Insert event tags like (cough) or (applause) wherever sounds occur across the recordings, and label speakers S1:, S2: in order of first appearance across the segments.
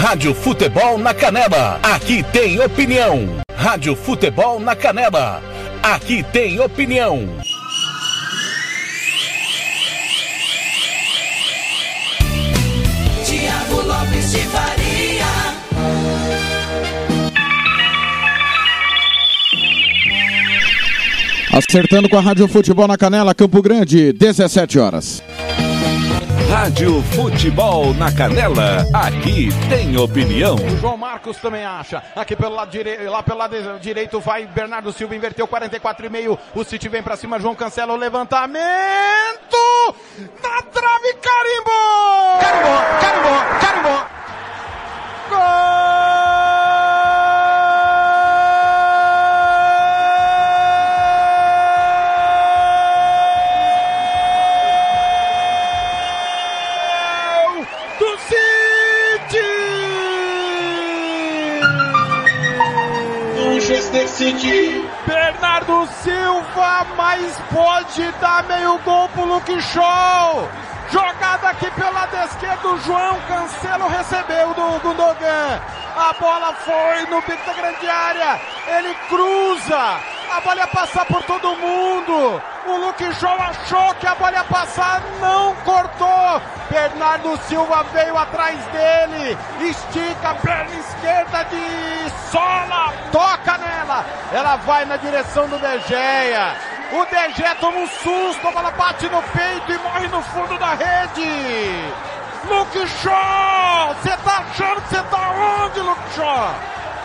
S1: Rádio Futebol na Canela. Aqui tem opinião. Rádio Futebol na Canela. Aqui tem opinião.
S2: Tiago Lopes de Faria.
S3: Acertando com a Rádio Futebol na Canela, Campo Grande, 17 horas.
S1: Rádio Futebol na Canela. Aqui tem opinião.
S4: O João Marcos também acha. Aqui pelo lado direito, lá pelo lado direito vai Bernardo Silva, inverteu 44,5. O City vem pra cima, João cancela o levantamento. Na trave, carimbou! Carimbou, carimbou, carimbou. Gol Bernardo Silva, mas pode dar meio gol pro Luke Shaw. Jogada aqui pelo lado esquerdo, João Cancelo recebeu do Gundogan. A bola foi no bico da grande área. Ele cruza. A bola ia passar por todo mundo. O Luke Shaw achou que a bola ia passar, não cortou. Bernardo Silva veio atrás dele. Estica a perna esquerda de sola. Toca nela. Ela vai na direção do De Gea. O De Gea toma um susto, a bola bate no peito e morre no fundo da rede. Luke Shaw, você tá achando que você tá onde, Luke Shaw?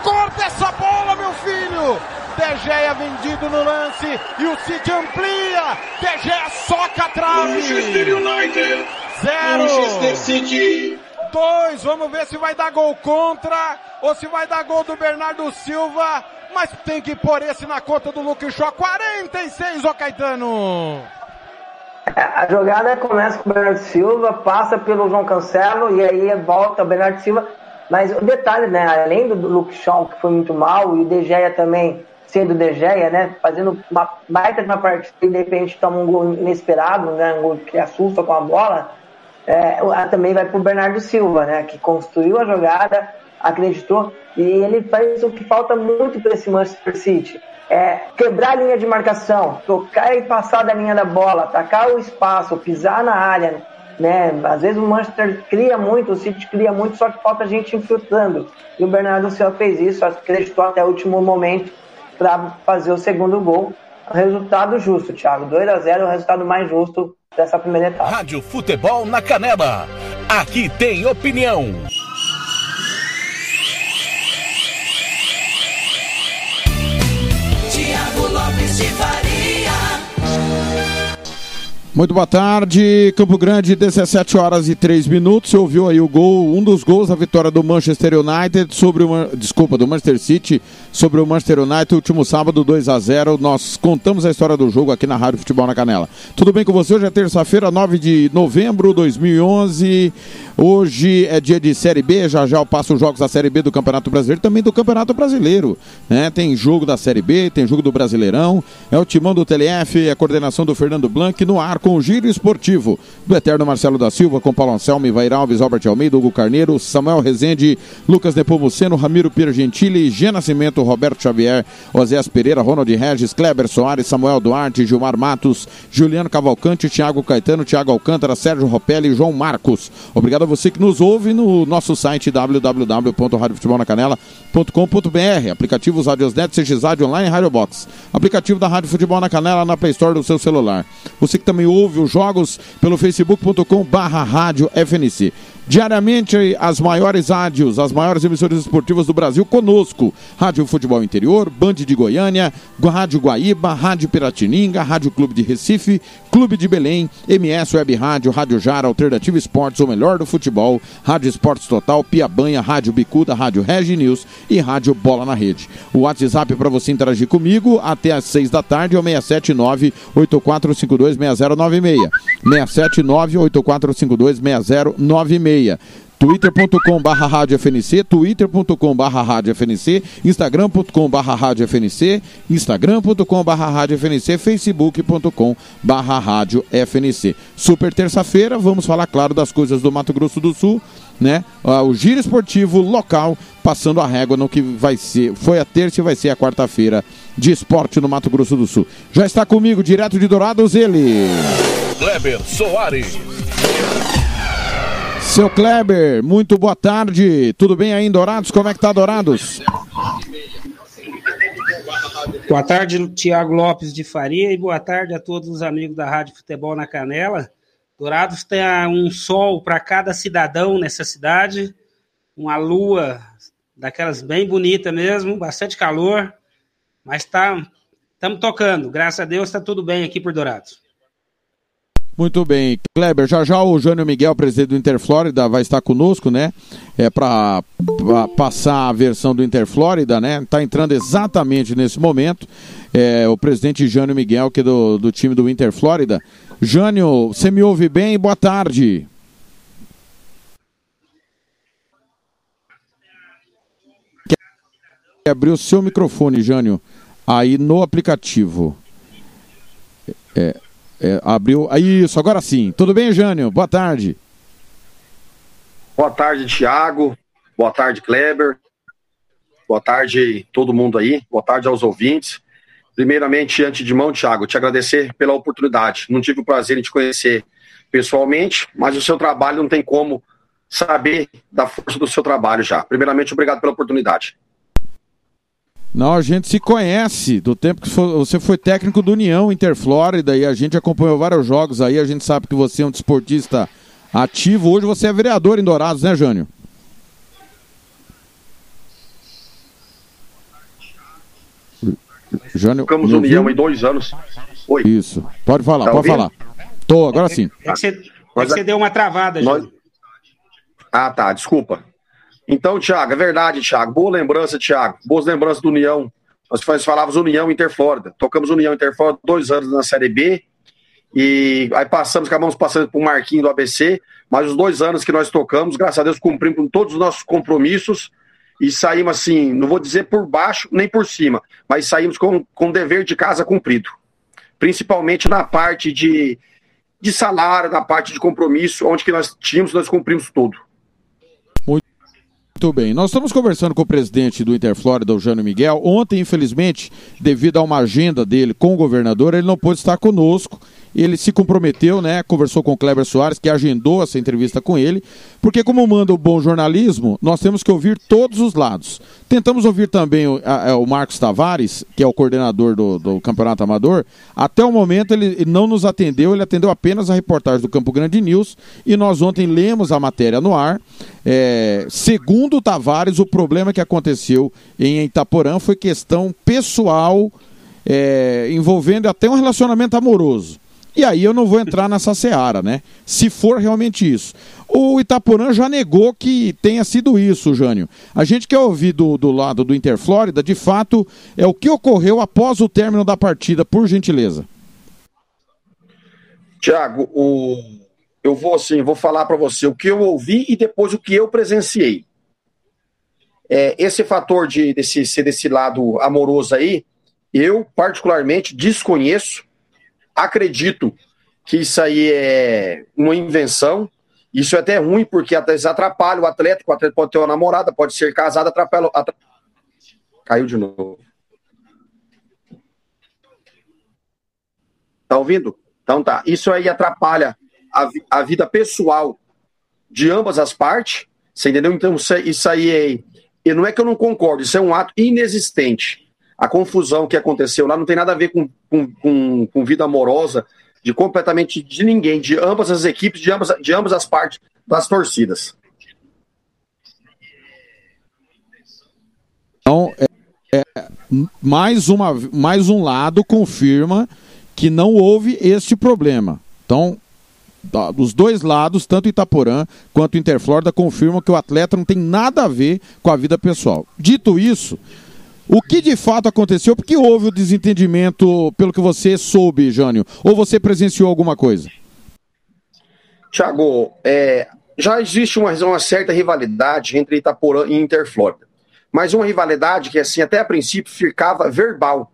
S4: Corta essa bola, meu filho. De Gea vendido no lance e o City amplia. De Gea soca a trave.
S5: Manchester United.
S4: Zero.
S5: Manchester City.
S4: Dois, vamos ver se vai dar gol contra ou se vai dar gol do Bernardo Silva. Mas tem que pôr esse na conta do Luke Shaw. 46, ô Caetano.
S6: A jogada começa com o Bernardo Silva, passa pelo João Cancelo e aí volta o Bernardo Silva. Mas o detalhe, né? Além do Luke Shaw, que foi muito mal, e o De Gea também sendo De Gea, né? Fazendo uma baita de uma partida e de repente toma um gol inesperado, né? Um gol que assusta com a bola. É, também vai pro Bernardo Silva, né? Que construiu a jogada, acreditou e ele faz o que falta muito para esse Manchester City. É quebrar a linha de marcação, tocar e passar da linha da bola, atacar o espaço, pisar na área, né? Às vezes o Manchester cria muito, o City cria muito, só que falta gente infiltrando. E o Bernardo Silva fez isso, acreditou até o último momento para fazer o segundo gol. Resultado justo, Thiago. 2 a 0 é o resultado mais justo dessa primeira etapa.
S1: Rádio Futebol na Canela. Aqui tem opinião.
S3: Muito boa tarde, Campo Grande, 17 horas e 3 minutos. Você ouviu aí o gol, um dos gols da vitória do Manchester United sobre o Man- desculpa, do Manchester City sobre o Manchester United último sábado 2 a 0. Nós contamos a história do jogo aqui na Rádio Futebol na Canela. Tudo bem com você? Hoje é terça-feira, 9 de novembro de 2011. Hoje é dia de Série B, já já eu passo os jogos da Série B do Campeonato Brasileiro, também do Campeonato Brasileiro, né? Tem jogo da Série B, tem jogo do Brasileirão. É o timão do TLF, a coordenação do Fernando Blanc no ar com giro esportivo do eterno Marcelo da Silva, com Paulo Anselmo, Ivair Alves, Albert Almeida, Hugo Carneiro, Samuel Rezende, Lucas Nepomuceno, Ramiro Piergentili, Gê Nascimento, Roberto Xavier, Oséas Pereira, Ronald Regis, Kleber Soares, Samuel Duarte, Gilmar Matos, Juliano Cavalcante, Thiago Caetano, Thiago Alcântara, Sérgio Ropelli João Marcos. Obrigado a você que nos ouve no nosso site www.radiofutebolnacanela.com.br, aplicativos Radiosnet, CX Rádio Online e Box. Aplicativo da Rádio Futebol na Canela na Play Store do seu celular. Você que também ouve os jogos pelo facebook.com barra rádio FNC. Diariamente, as maiores rádios, as maiores emissoras esportivas do Brasil conosco. Rádio Futebol Interior, Band de Goiânia, Rádio Guaíba, Rádio Piratininga, Rádio Clube de Recife, Clube de Belém, MS Web Rádio, Rádio Jara, Alternativa Esportes, o melhor do futebol, Rádio Esportes Total, Piabanha, Rádio Bicuda, Rádio Regi News e Rádio Bola na Rede. O WhatsApp para você interagir comigo até às seis da tarde é o 679-8452-6096. 679-8452-6096. twitter.com barra rádio FNC, twitter.com barra rádio FNC, instagram.com barra rádio FNC, instagram.com barra rádio FNC, facebook.com barra rádio FNC. Super terça-feira, vamos falar, claro, das coisas do Mato Grosso do Sul, né? Ah, O giro esportivo local passando a régua no que vai ser, foi a terça e vai ser a quarta-feira de esporte no Mato Grosso do Sul. Já está comigo, direto de Dourados, ele...
S1: Kleber Soares.
S3: Seu Kleber, muito boa tarde. Tudo bem aí em Dourados? Como é que tá Dourados?
S7: Boa tarde, Tiago Lopes de Faria, e boa tarde a todos os amigos da Rádio Futebol na Canela. Dourados tem um sol para cada cidadão nessa cidade, uma lua daquelas bem bonita mesmo, bastante calor, mas tá, estamos tocando. Graças a Deus está tudo bem aqui por Dourados.
S3: Muito bem. Kleber, já já o Jânio Miguel, presidente do Interflórida, vai estar conosco, né? É para passar a versão do Interflórida, né? Está entrando exatamente nesse momento. É, o presidente Jânio Miguel, que é do, do time do Interflórida. Jânio, você me ouve bem? Boa tarde. Quer abrir o seu microfone, Jânio, aí no aplicativo. É, é, abriu. Aí, isso, agora sim. Tudo bem, Jânio? Boa tarde.
S8: Boa tarde, Thiago. Boa tarde, Kleber. Boa tarde, todo mundo aí. Boa tarde aos ouvintes. Primeiramente, antes de mão, Thiago, te agradecer pela oportunidade. Não tive o prazer de te conhecer pessoalmente, mas o seu trabalho não tem como saber da força do seu trabalho já. Primeiramente, obrigado pela oportunidade.
S3: Não, a gente se conhece do tempo que foi- você foi técnico do União Interflórida e a gente acompanhou vários jogos aí. A gente sabe que você é um desportista ativo. Hoje você é vereador em Dourados, né, Jânio? Jânio.
S8: Ficamos
S3: me
S8: União em dois anos. Oi.
S3: Isso. Pode falar,
S8: Tá
S3: pode
S8: ouvindo?
S3: falar. Tô, agora sim.
S7: É que você, é que
S8: Mas
S7: você deu uma travada,
S8: Nós-
S7: Júlio.
S8: Ah, tá, desculpa. Então, Thiago, é verdade, Thiago. Boa lembrança, Thiago. Boas lembranças do União. Nós falávamos União Interflórida. Tocamos União Interflórida dois anos na Série B. E aí passamos, acabamos passando por Marquinho do ABC. Mas os dois anos que nós tocamos, graças a Deus, cumprimos com todos os nossos compromissos. E saímos assim, não vou dizer por baixo nem por cima, mas saímos com, com dever de casa cumprido. Principalmente na parte de, de salário, na parte de compromisso, onde que nós tínhamos, nós cumprimos tudo.
S3: Muito bem. Nós estamos conversando com o presidente do Interflórida, o Jânio Miguel. Ontem, infelizmente, devido a uma agenda dele com o governador, ele não pôde estar conosco. Ele se comprometeu, né? Conversou com o Kleber Soares, que agendou essa entrevista com ele, porque, como manda o bom jornalismo, nós temos que ouvir todos os lados. Tentamos ouvir também o, a- a- o Marcos Tavares, que é o coordenador do, do Campeonato Amador. Até o momento ele ele não nos atendeu, ele atendeu apenas a reportagem do Campo Grande News e nós ontem lemos a matéria no ar. É, segundo o Tavares, o problema que aconteceu em Itaporã foi questão pessoal, é, envolvendo até um relacionamento amoroso. E aí eu não vou entrar nessa seara, né? Se for realmente isso. O Itaporã já negou que tenha sido isso, Jânio. A gente quer ouvir do, do lado do Interflórida, de fato, é o que ocorreu após o término da partida, por gentileza.
S8: Tiago, o... eu vou assim, vou falar para você o que eu ouvi e depois o que eu presenciei. É, esse fator de desse, ser desse lado amoroso aí, eu particularmente desconheço, acredito que isso aí é uma invenção. Isso é até ruim, porque atrapalha o atleta, o atleta pode ter uma namorada, pode ser casado, atrapalha. atra- Caiu de novo. Tá ouvindo? Então tá. Isso aí atrapalha a, a vida pessoal de ambas as partes. Você entendeu? Então isso aí é. E não é que eu não concordo, isso é um ato inexistente. A confusão que aconteceu lá não tem nada a ver com, com, com, com vida amorosa de completamente de ninguém, de ambas as equipes, de ambas, de ambas as partes das torcidas.
S3: Então, é, é, mais, uma, mais um lado confirma que não houve este problema. Então, dos dois lados, tanto Itaporã quanto Interflórida, confirmam que o atleta não tem nada a ver com a vida pessoal. Dito isso, o que de fato aconteceu? Porque houve o desentendimento, pelo que você soube, Jânio? Ou você presenciou alguma coisa?
S8: Tiago, é, já existe uma, uma certa rivalidade entre Itaporã e Interflórida. Mas uma rivalidade que, assim, até a princípio ficava verbal.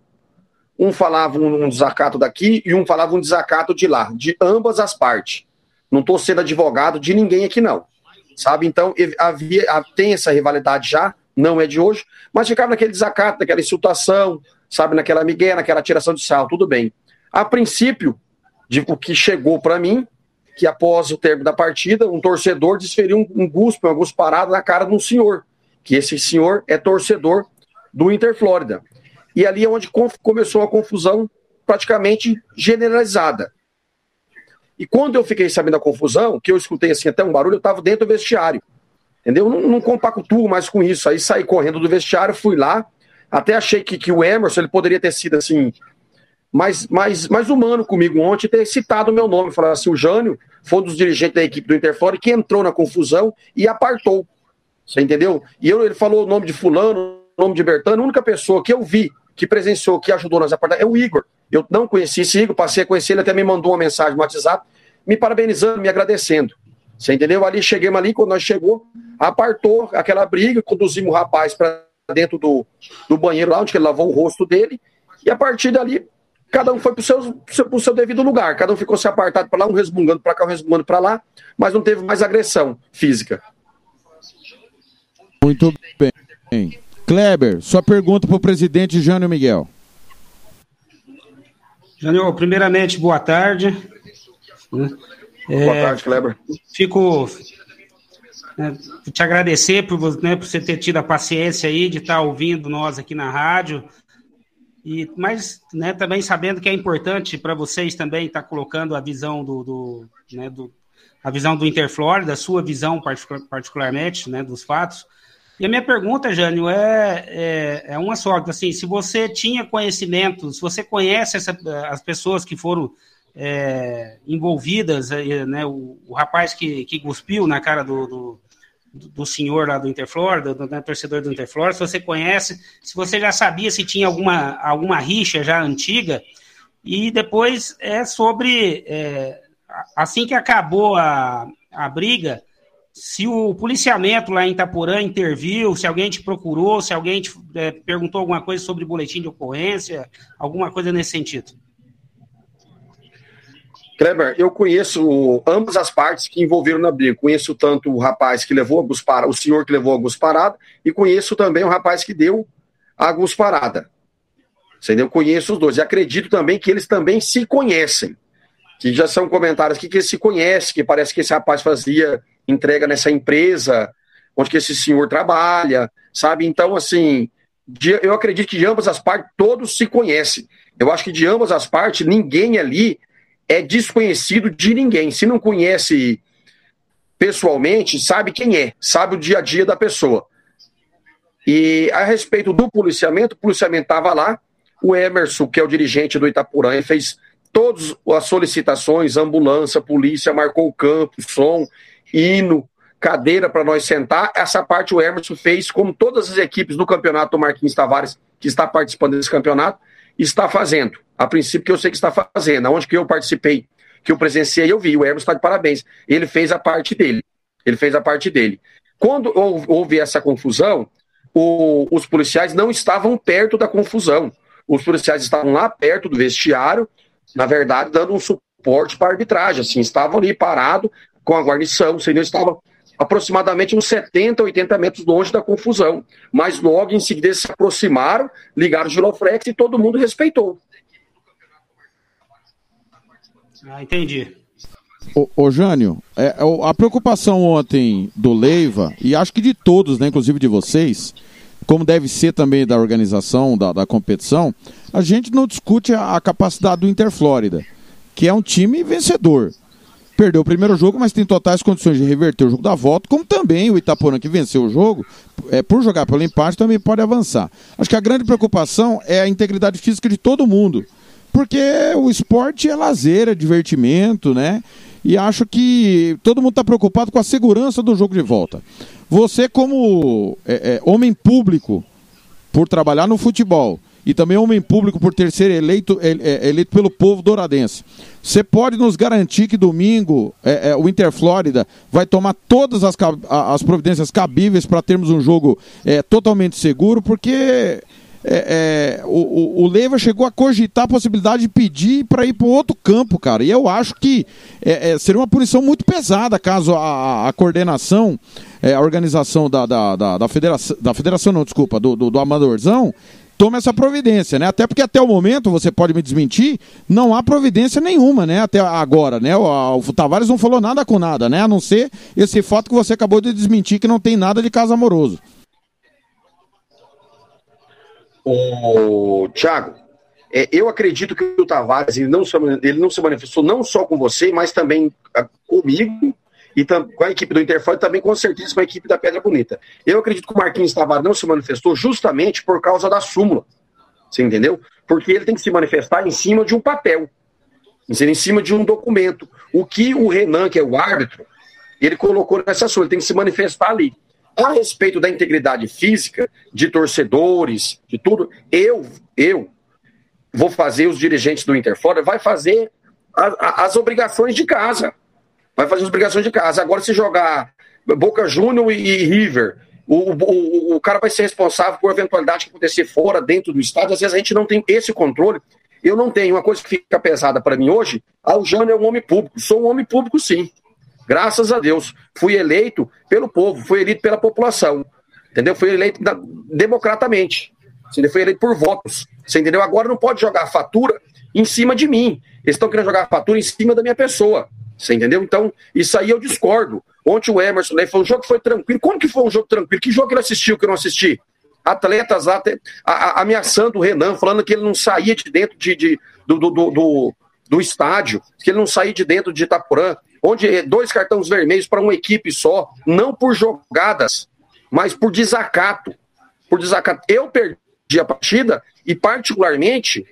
S8: Um falava um desacato daqui e um falava um desacato de lá, de ambas as partes. Não estou sendo advogado de ninguém aqui, não. Sabe? Então, havia, tem essa rivalidade já, não é de hoje, mas ficava naquele desacato, naquela insultação, sabe? Naquela migué, naquela tiração de sal, tudo bem. A princípio, o que chegou para mim, que após o término da partida, um torcedor desferiu um, um guspe, uma gusparada na cara de um senhor, que esse senhor é torcedor do Inter Flórida. E ali é onde começou a confusão praticamente generalizada. E quando eu fiquei sabendo da confusão, que eu escutei assim até um barulho, eu estava dentro do vestiário. Entendeu? Não, não compactuo mais com isso. Aí saí correndo do vestiário, fui lá. Até achei que, que o Emerson ele poderia ter sido assim mais, mais, mais humano comigo ontem, ter citado o meu nome. Falar assim: o Jânio foi um dos dirigentes da equipe do Interflora que entrou na confusão e apartou. Você entendeu? E eu, ele falou o nome de Fulano, o nome de Bertano. A única pessoa que eu vi que presenciou, que ajudou nas apartadas, é o Igor. Eu não conheci esse Igor, passei a conhecer, ele até me mandou uma mensagem no WhatsApp, me parabenizando, me agradecendo. Você entendeu? Ali chegamos ali, quando nós chegou, apartou aquela briga, conduzimos o rapaz para dentro do, do banheiro lá, onde ele lavou o rosto dele, e a partir dali, cada um foi para o seu, seu, seu devido lugar. Cada um ficou se apartado para lá, um resmungando para cá, um resmungando para lá, mas não teve mais agressão física.
S3: Muito bem. Kleber, sua pergunta para o presidente Jânio Miguel.
S7: Jânio, primeiramente, boa tarde.
S8: É, boa tarde, Kleber.
S7: Fico né, te agradecer por, né, por você ter tido a paciência aí de estar ouvindo nós aqui na rádio. E, mas né, também sabendo que é importante para vocês também estar colocando a visão do, do, né, do a visão do Interflórida, a sua visão particularmente né, dos fatos. E a minha pergunta, Jânio, é, é, é uma só. Assim, se você tinha conhecimento, se você conhece essa, as pessoas que foram é, envolvidas, é, né, o, o, rapaz que, que cuspiu na cara do, do, do senhor lá do Interflor, do, né, torcedor do Interflor, se você conhece, se você já sabia se tinha alguma, alguma rixa já antiga, e depois é sobre, é, assim que acabou a, a briga, se o policiamento lá em Itaporã interviu, se alguém te procurou, se alguém te é, perguntou alguma coisa sobre boletim de ocorrência, alguma coisa nesse sentido.
S8: Kleber, eu conheço ambas as partes que envolveram na briga. Conheço tanto o rapaz que levou a gusparada, o senhor que levou a gusparada, e conheço também o rapaz que deu a gusparada. Entendeu? Conheço os dois. E acredito também que eles também se conhecem. Que já são comentários que, que eles se conhecem, que parece que esse rapaz fazia entrega nessa empresa onde que esse senhor trabalha, sabe? Então, assim, de, eu acredito que de ambas as partes todos se conhecem. Eu acho que de ambas as partes ninguém ali é desconhecido de ninguém. Se não conhece pessoalmente, sabe quem é, sabe o dia a dia da pessoa. E a respeito do policiamento, o policiamento estava lá, o Emerson, que é o dirigente do Itapurã, fez todas as solicitações, ambulância, polícia, marcou o campo, som, hino, cadeira para nós sentar. Essa parte o Emerson fez, como todas as equipes do campeonato do Marquinhos Tavares, que está participando desse campeonato, está fazendo. A princípio, que eu sei que está fazendo. Onde que eu participei, que eu presenciei, eu vi. O Emerson está de parabéns. Ele fez a parte dele. Ele fez a parte dele. Quando houve essa confusão, o, os policiais não estavam perto da confusão. Os policiais estavam lá perto do vestiário, na verdade, dando um suporte para a arbitragem. Assim, estavam ali parados com a guarnição, entendeu? Estavam aproximadamente uns 70, 80 metros longe da confusão. Mas logo em seguida eles se aproximaram, ligaram o giroflex e todo mundo respeitou.
S7: Ah, entendi.
S3: Ô, ô Jânio, é, a preocupação ontem do Leiva, e acho que de todos, né, inclusive de vocês, como deve ser também da organização, da, da competição, a gente não discute a, a capacidade do Interflórida, que é um time vencedor perdeu o primeiro jogo, mas tem totais condições de reverter o jogo da volta, como também o Itaporã que venceu o jogo, é, por jogar pelo empate, também pode avançar. Acho que a grande preocupação é a integridade física de todo mundo, porque o esporte é lazer, é divertimento, né? E acho que todo mundo está preocupado com a segurança do jogo de volta. Você, como é, é, homem público, por trabalhar no futebol e também homem público por ter sido eleito, é, eleito pelo povo douradense. Você pode nos garantir que domingo é, é, o Interflórida vai tomar todas as, as providências cabíveis para termos um jogo é, totalmente seguro, porque é, é, o, o, Leiva chegou a cogitar a possibilidade de pedir para ir para outro campo, cara. E eu acho que é, é, seria uma punição muito pesada caso a, a coordenação, é, a organização da, da, da, da, federação, da federação, não, desculpa, do, do, do Amadorzão, tome essa providência, né? Até porque até o momento, você pode me desmentir, não há providência nenhuma, né? Até agora, né? O, o Tavares não falou nada com nada, né? A não ser esse fato que você acabou de desmentir que não tem nada de caso amoroso.
S8: O Thiago, é, eu acredito que o Tavares ele não, se, ele não se manifestou não só com você, mas também ah, comigo e com a equipe do Interfone, também com certeza com a equipe da Pedra Bonita. Eu acredito que o Marquinhos Tavares não se manifestou justamente por causa da súmula. Você entendeu? Porque ele tem que se manifestar em cima de um papel, em cima de um documento. O que o Renan, que é o árbitro, ele colocou nessa súmula, ele tem que se manifestar ali. A respeito da integridade física de torcedores, de tudo, eu, eu vou fazer os dirigentes do Interfora, vai fazer a, a, as obrigações de casa. Vai fazer as obrigações de casa. Agora, se jogar Boca Júnior e, River, o, o, o cara vai ser responsável por eventualidade que acontecer fora, dentro do estádio. Às vezes a gente não tem esse controle. Eu não tenho. Uma coisa que fica pesada para mim hoje, o Jânio é um homem público. Sou um homem público, sim. Graças a Deus. Fui eleito pelo povo, fui eleito pela população. Entendeu? Fui eleito da, democratamente. Ele foi eleito por votos. Você entendeu? Agora não pode jogar a fatura em cima de mim. Eles estão querendo jogar a fatura em cima da minha pessoa. Você entendeu? Então, isso aí eu discordo. Ontem o Emerson né, falou um jogo foi tranquilo. Como que foi um jogo tranquilo? Que jogo ele assistiu que eu não assisti? Atletas a, a, ameaçando o Renan, falando que ele não saía de dentro de, de do, do, do, do, estádio, que ele não saía de dentro de Itaporã, onde dois cartões vermelhos para uma equipe só, não por jogadas, mas por desacato. Por desacato. Eu perdi a partida e, particularmente,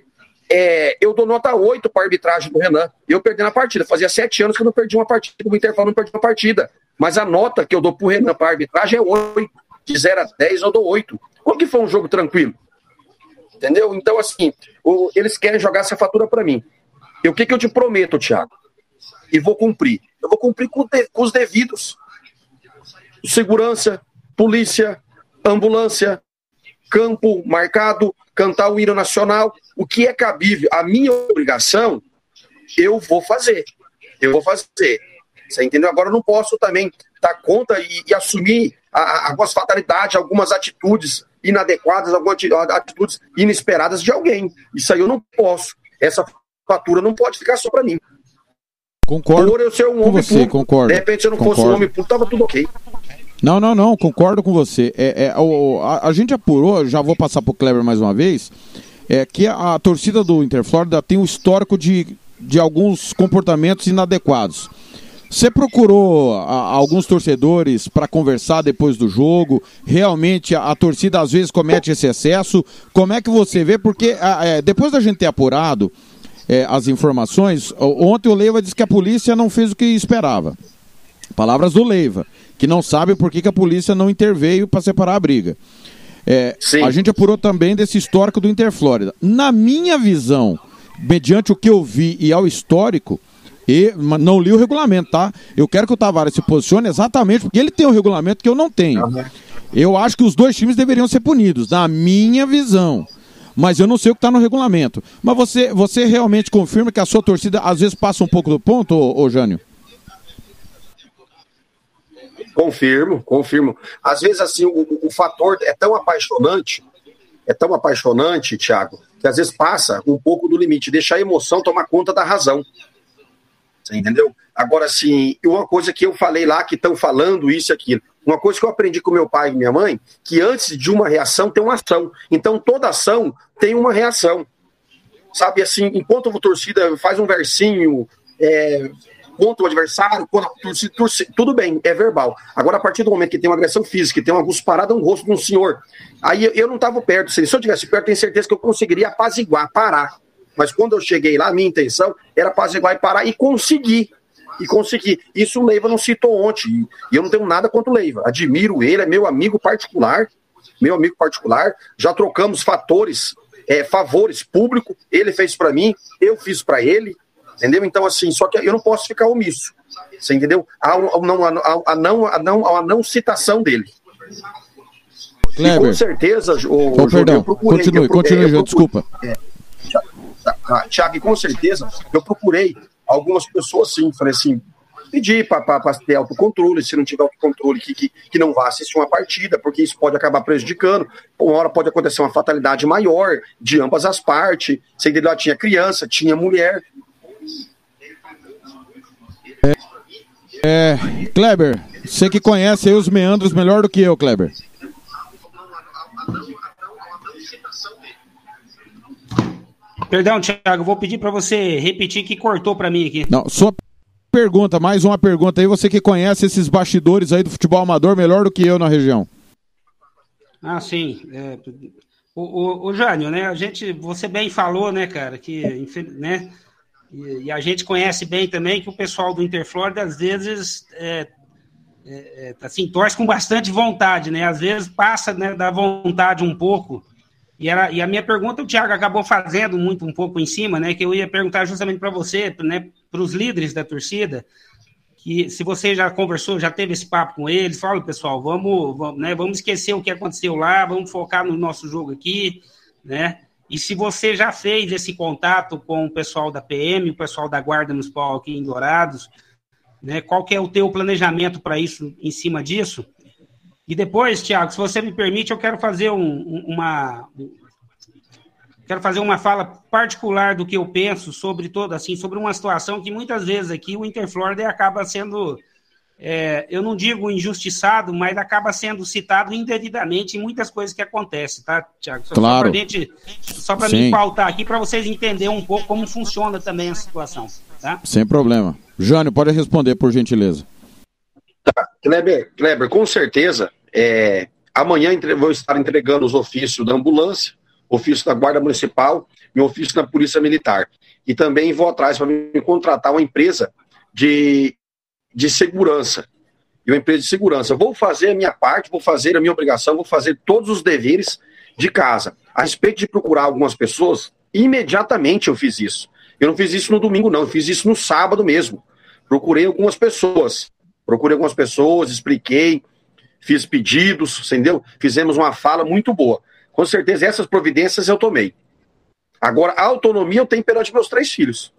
S8: é, eu dou nota 8 para a arbitragem do Renan. Eu perdi na partida. Fazia sete anos que eu não perdi uma partida. O Interfalo não perdi uma partida. Mas a nota que eu dou para o Renan para a arbitragem é 8. De 0 a 10 eu dou 8. Como que foi um jogo tranquilo? Entendeu? Então, assim, o, eles querem jogar essa fatura para mim. E o que, que eu te prometo, Thiago? E vou cumprir. Eu vou cumprir com, de, com os devidos. Segurança, polícia, ambulância, campo marcado, cantar o hino nacional, o que é cabível, a minha obrigação, eu vou fazer. Eu vou fazer. Você entendeu? Agora eu não posso também dar conta e, e assumir a, a, algumas fatalidades, algumas atitudes inadequadas, algumas atitudes inesperadas de alguém. Isso aí eu não posso. Essa fatura não pode ficar só para mim.
S3: Concordo.
S8: Por eu ser um homem
S3: você, público. Concordo.
S8: De repente, se eu não concordo. fosse um homem público, tava tudo ok.
S3: Não, não, não, concordo com você. É, é o, a, a, gente apurou, já vou passar para o Kleber mais uma vez, é que a, a torcida do Interflorida tem um histórico de, de alguns comportamentos inadequados. Você procurou a, alguns torcedores para conversar depois do jogo? Realmente a, a, torcida às vezes comete esse excesso? Como é que você vê? Porque é, depois da gente ter apurado é, as informações, ontem o Leiva disse que a polícia não fez o que esperava. Palavras do Leiva que não sabem por que, que a polícia não interveio para separar a briga. É, a gente apurou também desse histórico do Interflórida. Na minha visão, mediante o que eu vi e ao histórico, e não li o regulamento, tá? Eu quero que o Tavares se posicione exatamente porque ele tem um regulamento que eu não tenho. Eu acho que os dois times deveriam ser punidos, na minha visão. Mas eu não sei o que está no regulamento. Mas você, você realmente confirma que a sua torcida às vezes passa um pouco do ponto, ô, ô Jânio?
S8: Confirmo, confirmo. Às vezes, assim, o, o fator é tão apaixonante, é tão apaixonante, Thiago, que às vezes passa um pouco do limite, deixa a emoção tomar conta da razão. Você entendeu? Agora, assim, uma coisa que eu falei lá, que estão falando isso e aquilo. Uma coisa que eu aprendi com meu pai e minha mãe, que antes de uma reação tem uma ação. Então, toda ação tem uma reação. Sabe, assim, enquanto a torcida faz um versinho, é, contra o adversário, tudo bem, é verbal. Agora, a partir do momento que tem uma agressão física, que tem uma gusparada no rosto de um senhor, aí eu não estava perto. Se eu tivesse perto, tenho certeza que eu conseguiria apaziguar, parar. Mas quando eu cheguei lá, minha intenção era apaziguar e parar e conseguir. E conseguir. Isso o Leiva não citou ontem. E eu não tenho nada contra o Leiva. Admiro ele, é meu amigo particular. Meu amigo particular. Já trocamos fatores é, favores públicos, ele fez para mim, eu fiz para ele, entendeu? Então, assim, só que eu não posso ficar omisso, você entendeu? Um, não, há, não, há, não, há não citação dele.
S3: Kleber.
S8: E com certeza, o,
S3: oh, perdão, procurei, continue, continue, eu, desculpa. É,
S8: Tiago, com certeza, eu procurei algumas pessoas sim, falei assim, pedir para ter autocontrole, se não tiver autocontrole, que, que, que não vá assistir uma partida, porque isso pode acabar prejudicando. Uma hora pode acontecer uma fatalidade maior de ambas as partes. Você entendeu? Tinha criança, tinha mulher.
S3: É, Kleber, você que conhece os meandros melhor do que eu, Kleber.
S7: Perdão, Thiago, vou pedir para você repetir que cortou para mim aqui.
S3: Não, sua pergunta, mais uma pergunta aí, você que conhece esses bastidores aí do futebol amador melhor do que eu na região.
S7: Ah, sim. É, o, o, o Jânio, né, a gente, você bem falou, né, cara, que, né, e, e, a gente conhece bem também que o pessoal do Interflorida, às vezes, é, é, é, assim, torce com bastante vontade, né, às vezes passa, né, da vontade um pouco, e, era, e a minha pergunta o Thiago acabou fazendo muito um pouco em cima, né? Que eu ia perguntar justamente para você, né? Para os líderes da torcida, que se você já conversou, já teve esse papo com eles, fala, pessoal, vamos, vamos, né, vamos esquecer o que aconteceu lá, vamos focar no nosso jogo aqui, né? E se você já fez esse contato com o pessoal da PM, o pessoal da Guarda Municipal aqui em Dourados, né? Qual que é o teu planejamento para isso, em cima disso? E depois, Tiago, se você me permite, eu quero fazer um, uma quero fazer uma fala particular do que eu penso sobre todo assim sobre uma situação que muitas vezes aqui o Interflorida acaba sendo é, eu não digo injustiçado, mas acaba sendo citado indevidamente em muitas coisas que acontecem, tá, Tiago?
S3: Claro.
S7: Só para me pautar aqui, para vocês entenderem um pouco como funciona também a situação. Tá?
S3: Sem problema. Jânio, pode responder, por gentileza.
S8: Tá. Kleber, Kleber, com certeza, é, amanhã entre, vou estar entregando os ofícios da ambulância, ofício da Guarda Municipal e ofício da Polícia Militar. E também vou atrás para me contratar uma empresa de, de segurança. E uma empresa de segurança. Vou fazer a minha parte, vou fazer a minha obrigação, vou fazer todos os deveres de casa. A respeito de procurar algumas pessoas, imediatamente eu fiz isso. Eu não fiz isso no domingo, não, eu fiz isso no sábado mesmo. Procurei algumas pessoas. Procurei algumas pessoas, expliquei, fiz pedidos, entendeu? Fizemos uma fala muito boa. Com certeza, essas providências eu tomei. Agora, a autonomia eu tenho perante meus três filhos.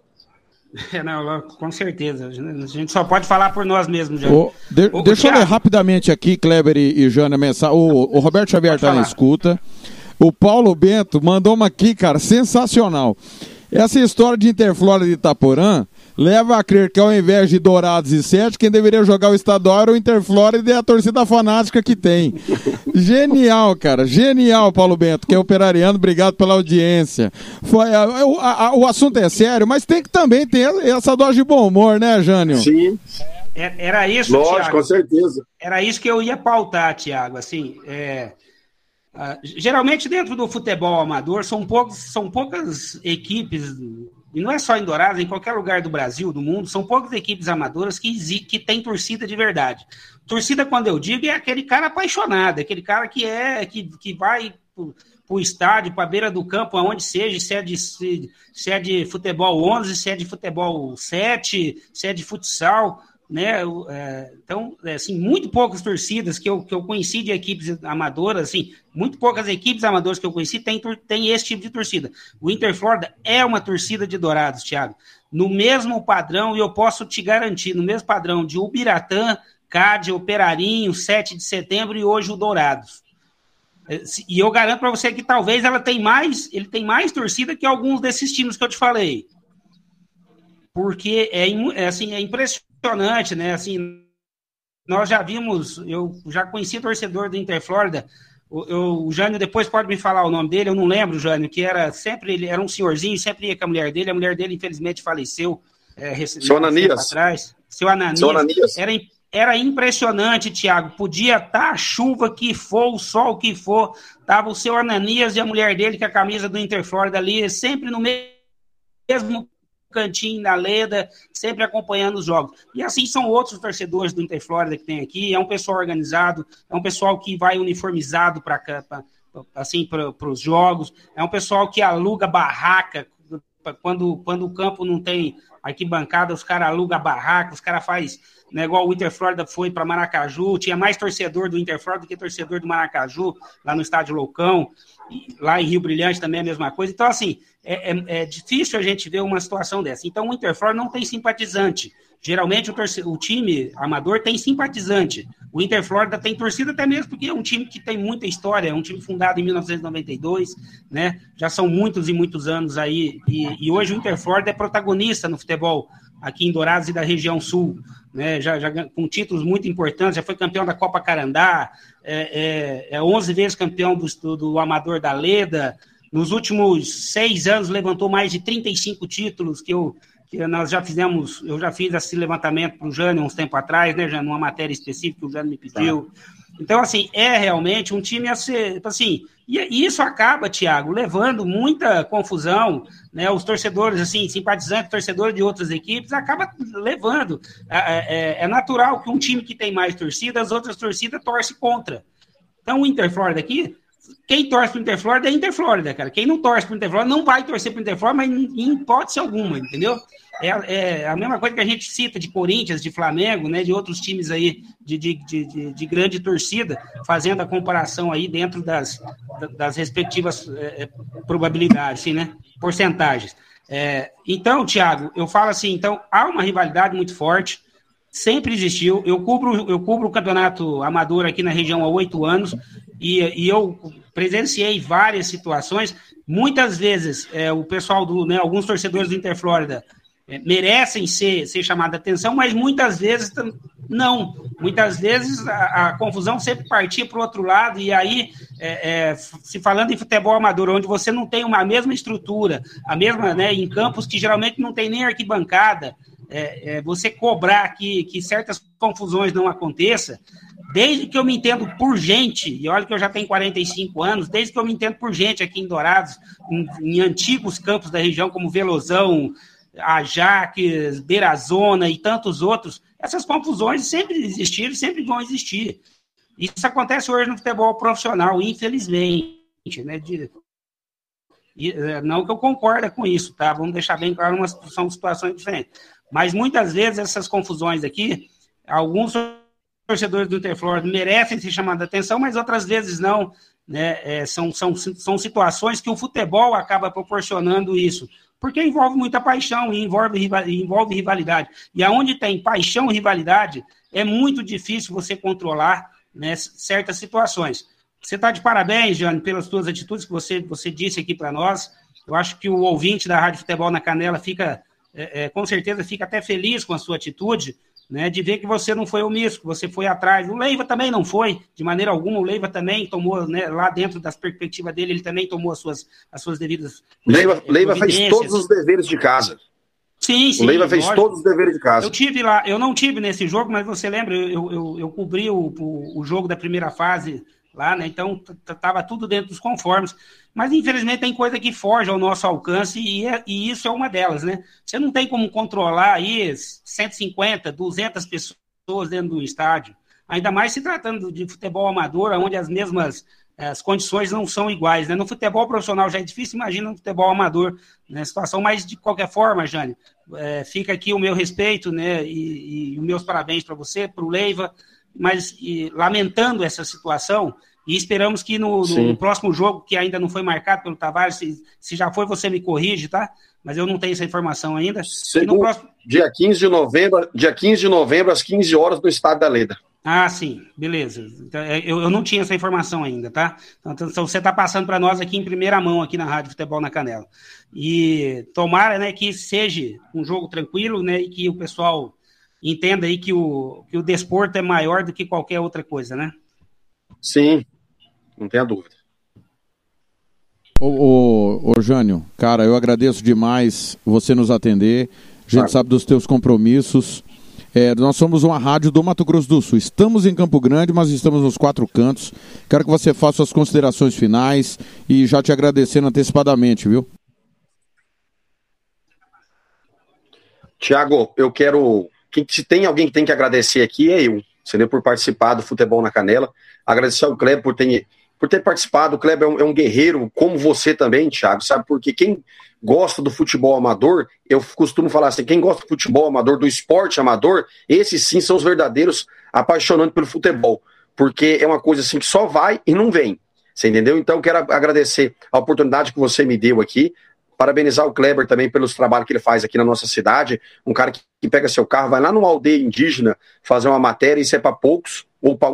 S7: É, não, com certeza. A gente só pode falar por nós mesmos. Já.
S3: O, de, o, deixa eu ler rapidamente aqui, Kleber e, e Jana, mensagem. O, o Roberto Xavier está na escuta. O Paulo Bento mandou uma aqui, cara, sensacional. Essa história de Interflora de Itaporã leva a crer que ao invés de Dourados e Sete, quem deveria jogar o estadual era o Interflórida e a torcida fanática que tem. (laughs) Genial, cara. Genial, Paulo Bento, que é operariano. Obrigado pela audiência. Foi, a, a, a, o assunto é sério, mas tem que também ter essa dose de bom humor, né, Jânio?
S8: Sim.
S7: É, era isso,
S8: Lógico, Thiago. com certeza.
S7: Era isso que eu ia pautar, Tiago. Assim, é, uh, geralmente dentro do futebol amador são, poucos, são poucas equipes e não é só em Dourados, em qualquer lugar do Brasil, do mundo, são poucas equipes amadoras que, que têm torcida de verdade. Torcida, quando eu digo, é aquele cara apaixonado, aquele cara que é que, que vai para o estádio, para a beira do campo, aonde seja, se é, de, se, se é de futebol 11, se é de futebol 7, se é de futsal, né? É, então, é, assim, muito poucas torcidas que eu, que eu conheci de equipes amadoras, assim, muito poucas equipes amadoras que eu conheci tem, tem esse tipo de torcida. O Inter Florida é uma torcida de Dourados, Thiago. No mesmo padrão, e eu posso te garantir, no mesmo padrão de Ubiratã, CAD, Operarinho, 7 de setembro e hoje o Dourados. É, e eu garanto para você que talvez ela tem mais, ele tem mais torcida que alguns desses times que eu te falei. Porque é, é assim, é impressionante impressionante, né? Assim, nós já vimos, eu já conheci torcedor do Interflórida, o, eu, o Jânio depois pode me falar o nome dele, eu não lembro, Jânio, que era sempre, ele era um senhorzinho, sempre ia com a mulher dele, a mulher dele infelizmente faleceu.
S8: É, Seu Ananias.
S7: Atrás. Seu Ananias. Seu Ananias. Era, era impressionante, Tiago. Podia estar tá a chuva que for, o sol que for, tava o seu Ananias e a mulher dele com a camisa do Interflórida ali, sempre no mesmo cantinho na Leda, sempre acompanhando os jogos. E assim são outros torcedores do Interflórida que tem aqui. É um pessoal organizado, é um pessoal que vai uniformizado para assim para os jogos. É um pessoal que aluga barraca quando, quando o campo não tem arquibancada, os caras alugam barraca, os caras faz né, igual o Inter Florida foi para Maracaju, tinha mais torcedor do Inter Florida do que torcedor do Maracaju, lá no estádio Loucão, lá em Rio Brilhante também é a mesma coisa. Então, assim, é, é, é difícil a gente ver uma situação dessa. Então, o Inter Florida não tem simpatizante. Geralmente o, torce... o, time amador tem simpatizante. O Inter Florida tem torcida até mesmo porque é um time que tem muita história, é um time fundado em 1992, né? Já são muitos e muitos anos aí. E, e hoje o Inter Florida é protagonista no futebol aqui em Dourados e da região sul, né? Já, já com títulos muito importantes, já foi campeão da Copa Carandá, é, é, é 11 vezes campeão do, do Amador da Leda. Nos últimos seis anos levantou mais de 35 títulos que eu que nós já fizemos, eu já fiz esse levantamento para o Jânio uns tempo atrás, né, já numa matéria específica que o Jânio me pediu. Tá. Então, assim, é realmente um time a ser, assim, e isso acaba, Thiago, levando muita confusão, né, os torcedores, assim, simpatizantes, torcedores de outras equipes, acaba levando, é, é, é natural que um time que tem mais torcida, as outras torcidas torcem contra. Então, o Interflorida aqui quem torce pro Interflorida é Interflorida, cara. Quem não torce pro Interflorida não vai torcer pro Interflorida, mas em, em hipótese alguma, entendeu? É, é, a mesma coisa que a gente cita de Corinthians, de Flamengo, né, de outros times aí de, de, de, de grande torcida, fazendo a comparação aí dentro das, das respectivas é, é, probabilidades, assim, né, porcentagens. É, então, Thiago, eu falo assim, então há uma rivalidade muito forte, sempre existiu. Eu cubro, eu cubro o campeonato amador aqui na região há oito anos e, e, eu presenciei várias situações. Muitas vezes é, o pessoal do, né, alguns torcedores do Interflórida é, merecem ser, ser chamada atenção, mas muitas vezes não. Muitas vezes a, a confusão sempre partia para o outro lado, e aí, é, é, se falando em futebol amador, onde você não tem uma mesma estrutura, a mesma, né, em campos que geralmente não tem nem arquibancada, é, é, você cobrar que, que certas confusões não aconteçam, desde que eu me entendo por gente, e olha que eu já tenho 45 anos, desde que eu me entendo por gente aqui em Dourados, em, em antigos campos da região, como Velozão, Ajax, Beirazona e tantos outros, essas confusões sempre existiram, sempre vão existir. Isso acontece hoje no futebol profissional, infelizmente, né? De, é, não que eu concorda com isso, tá? Vamos deixar bem claro, uma, são situações diferentes. Mas muitas vezes essas confusões aqui, alguns torcedores do Interflor merecem ser chamados a atenção, mas outras vezes não. Né? É, são, são, são situações que o futebol acaba proporcionando isso, porque envolve muita paixão e envolve, envolve rivalidade. E aonde tem paixão e rivalidade, é muito difícil você controlar né, certas situações. Você está de parabéns, Jane, pelas suas atitudes que você, você disse aqui para nós. Eu acho que o ouvinte da Rádio Futebol na Canela fica é, é, com certeza fica até feliz com a sua atitude, né, de ver que você não foi omisso, que você foi atrás. O Leiva também não foi, de maneira alguma. O Leiva também tomou, né, lá dentro das perspectivas dele, ele também tomou as suas, as suas devidas.
S8: Leiva, é, Leiva fez todos os deveres de casa.
S7: Sim, sim.
S8: O Leiva fez lógico. todos os deveres de casa.
S7: Eu tive lá, eu não tive nesse jogo, mas você lembra, eu, eu, eu cobri o, o, o jogo da primeira fase lá, né? Então estava tudo dentro dos conformes. Mas infelizmente tem coisa que foge ao nosso alcance e, é, e, isso é uma delas, né? Você não tem como controlar aí 150, 200 pessoas dentro do estádio. Ainda mais se tratando de futebol amador, onde as mesmas as condições não são iguais, né? No futebol profissional já é difícil, imagina no futebol amador, né? Situação, mas de qualquer forma, Jane, é, fica aqui o meu respeito, né? E, e os meus parabéns para você, para o Leiva, mas e, lamentando essa situação, e esperamos que no, no, próximo jogo, que ainda não foi marcado pelo Tavares, se, se, já foi, você me corrige, tá? Mas eu não tenho essa informação ainda.
S8: Segundo, próximo... Dia 15 de novembro, dia 15 de novembro, às 15 horas, no Estado da Leda.
S7: Ah, sim, beleza. Então, é, eu, eu não tinha essa informação ainda, tá? Então, então você está passando para nós aqui em primeira mão, aqui na Rádio Futebol na Canela. E tomara né, que seja um jogo tranquilo, né? E que o pessoal entenda aí que o, que o desporto é maior do que qualquer outra coisa, né?
S8: Sim, não tenha dúvida.
S3: Ô, ô, ô Jânio, cara, eu agradeço demais você nos atender. A gente claro. sabe dos teus compromissos. É, nós somos uma rádio do Mato Grosso do Sul. Estamos em Campo Grande, mas estamos nos quatro cantos. Quero que você faça suas considerações finais e já te agradecendo antecipadamente, viu?
S8: Tiago, eu quero. Se tem alguém que tem que agradecer aqui, é eu. Entendeu? Por participar do Futebol na Canela. Agradecer ao Kleber por ter por ter participado. O Kleber é um, é um guerreiro, como você também, Thiago, sabe? Porque quem gosta do futebol amador, eu costumo falar assim: quem gosta do futebol amador, do esporte amador, esses sim são os verdadeiros apaixonantes pelo futebol. Porque é uma coisa assim que só vai e não vem. Você entendeu? Então, quero agradecer a oportunidade que você me deu aqui. Parabenizar o Kleber também pelos trabalhos que ele faz aqui na nossa cidade. Um cara que, que pega seu carro, vai lá numa aldeia indígena fazer uma matéria, isso é para poucos, ou para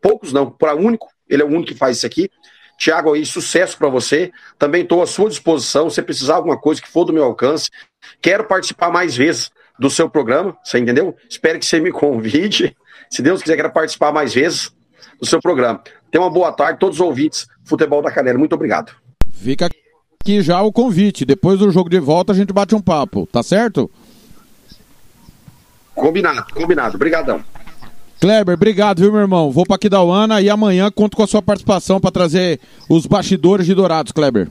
S8: poucos não, para único. Ele é o único que faz isso aqui. Tiago, aí, sucesso para você. Também estou à sua disposição. Se precisar alguma coisa que for do meu alcance, quero participar mais vezes do seu programa, você entendeu? Espero que você me (laughs) convide. Se Deus quiser, quero participar mais vezes do seu programa. Tenha uma boa tarde, todos os ouvintes. Futebol da Canela. Muito obrigado.
S3: Fica aqui já o convite. Depois do jogo de volta, a gente bate um papo, tá certo?
S8: Combinado, combinado. Obrigadão.
S3: Kleber, obrigado, viu, meu irmão? Vou para Aquidauana e amanhã conto com a sua participação para trazer os bastidores de Dourados, Kleber.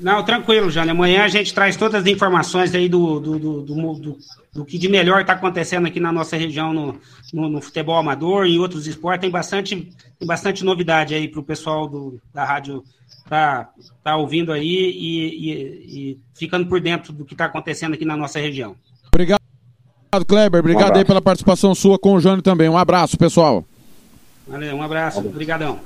S7: Não, tranquilo, Jânio. Amanhã a gente traz todas as informações aí do, do, do, do, do que de melhor está acontecendo aqui na nossa região no, no, no, futebol amador e outros esportes. Tem bastante, tem bastante novidade aí para o pessoal do, da rádio tá, tá ouvindo aí e, e, e ficando por dentro do que está acontecendo aqui na nossa região.
S3: Obrigado. Obrigado, Kleber. Obrigado um aí pela participação sua com o Jânio também. Um abraço, pessoal.
S7: Valeu, um abraço. Obrigadão.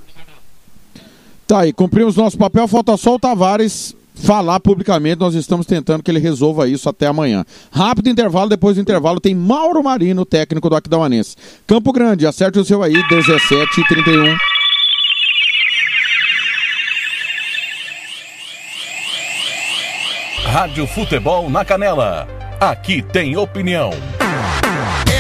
S3: Tá aí, cumprimos nosso papel. Falta só o Tavares falar publicamente. Nós estamos tentando que ele resolva isso até amanhã. Rápido intervalo, depois do intervalo tem Mauro Marino, técnico do Aquidauanense. Campo Grande, acerte o seu aí, 17 e 31.
S1: Rádio Futebol na Canela. Aqui tem opinião.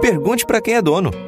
S9: Pergunte para quem é dono.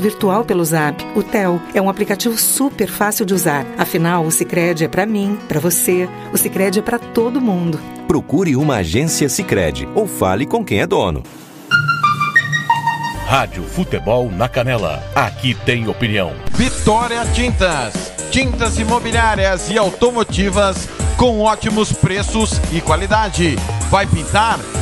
S10: virtual pelo Zap. O Tel é um aplicativo super fácil de usar. Afinal, o Sicredi é para mim, para você. O Sicredi é para todo mundo.
S9: Procure uma agência Sicredi ou fale com quem é dono.
S1: Rádio Futebol na Canela. Aqui tem opinião.
S4: Vitória Tintas. Tintas imobiliárias e automotivas com ótimos preços e qualidade. Vai pintar?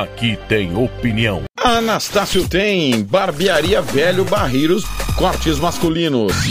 S1: Aqui tem opinião.
S3: Anastácio tem barbearia velho barreiros, cortes masculinos,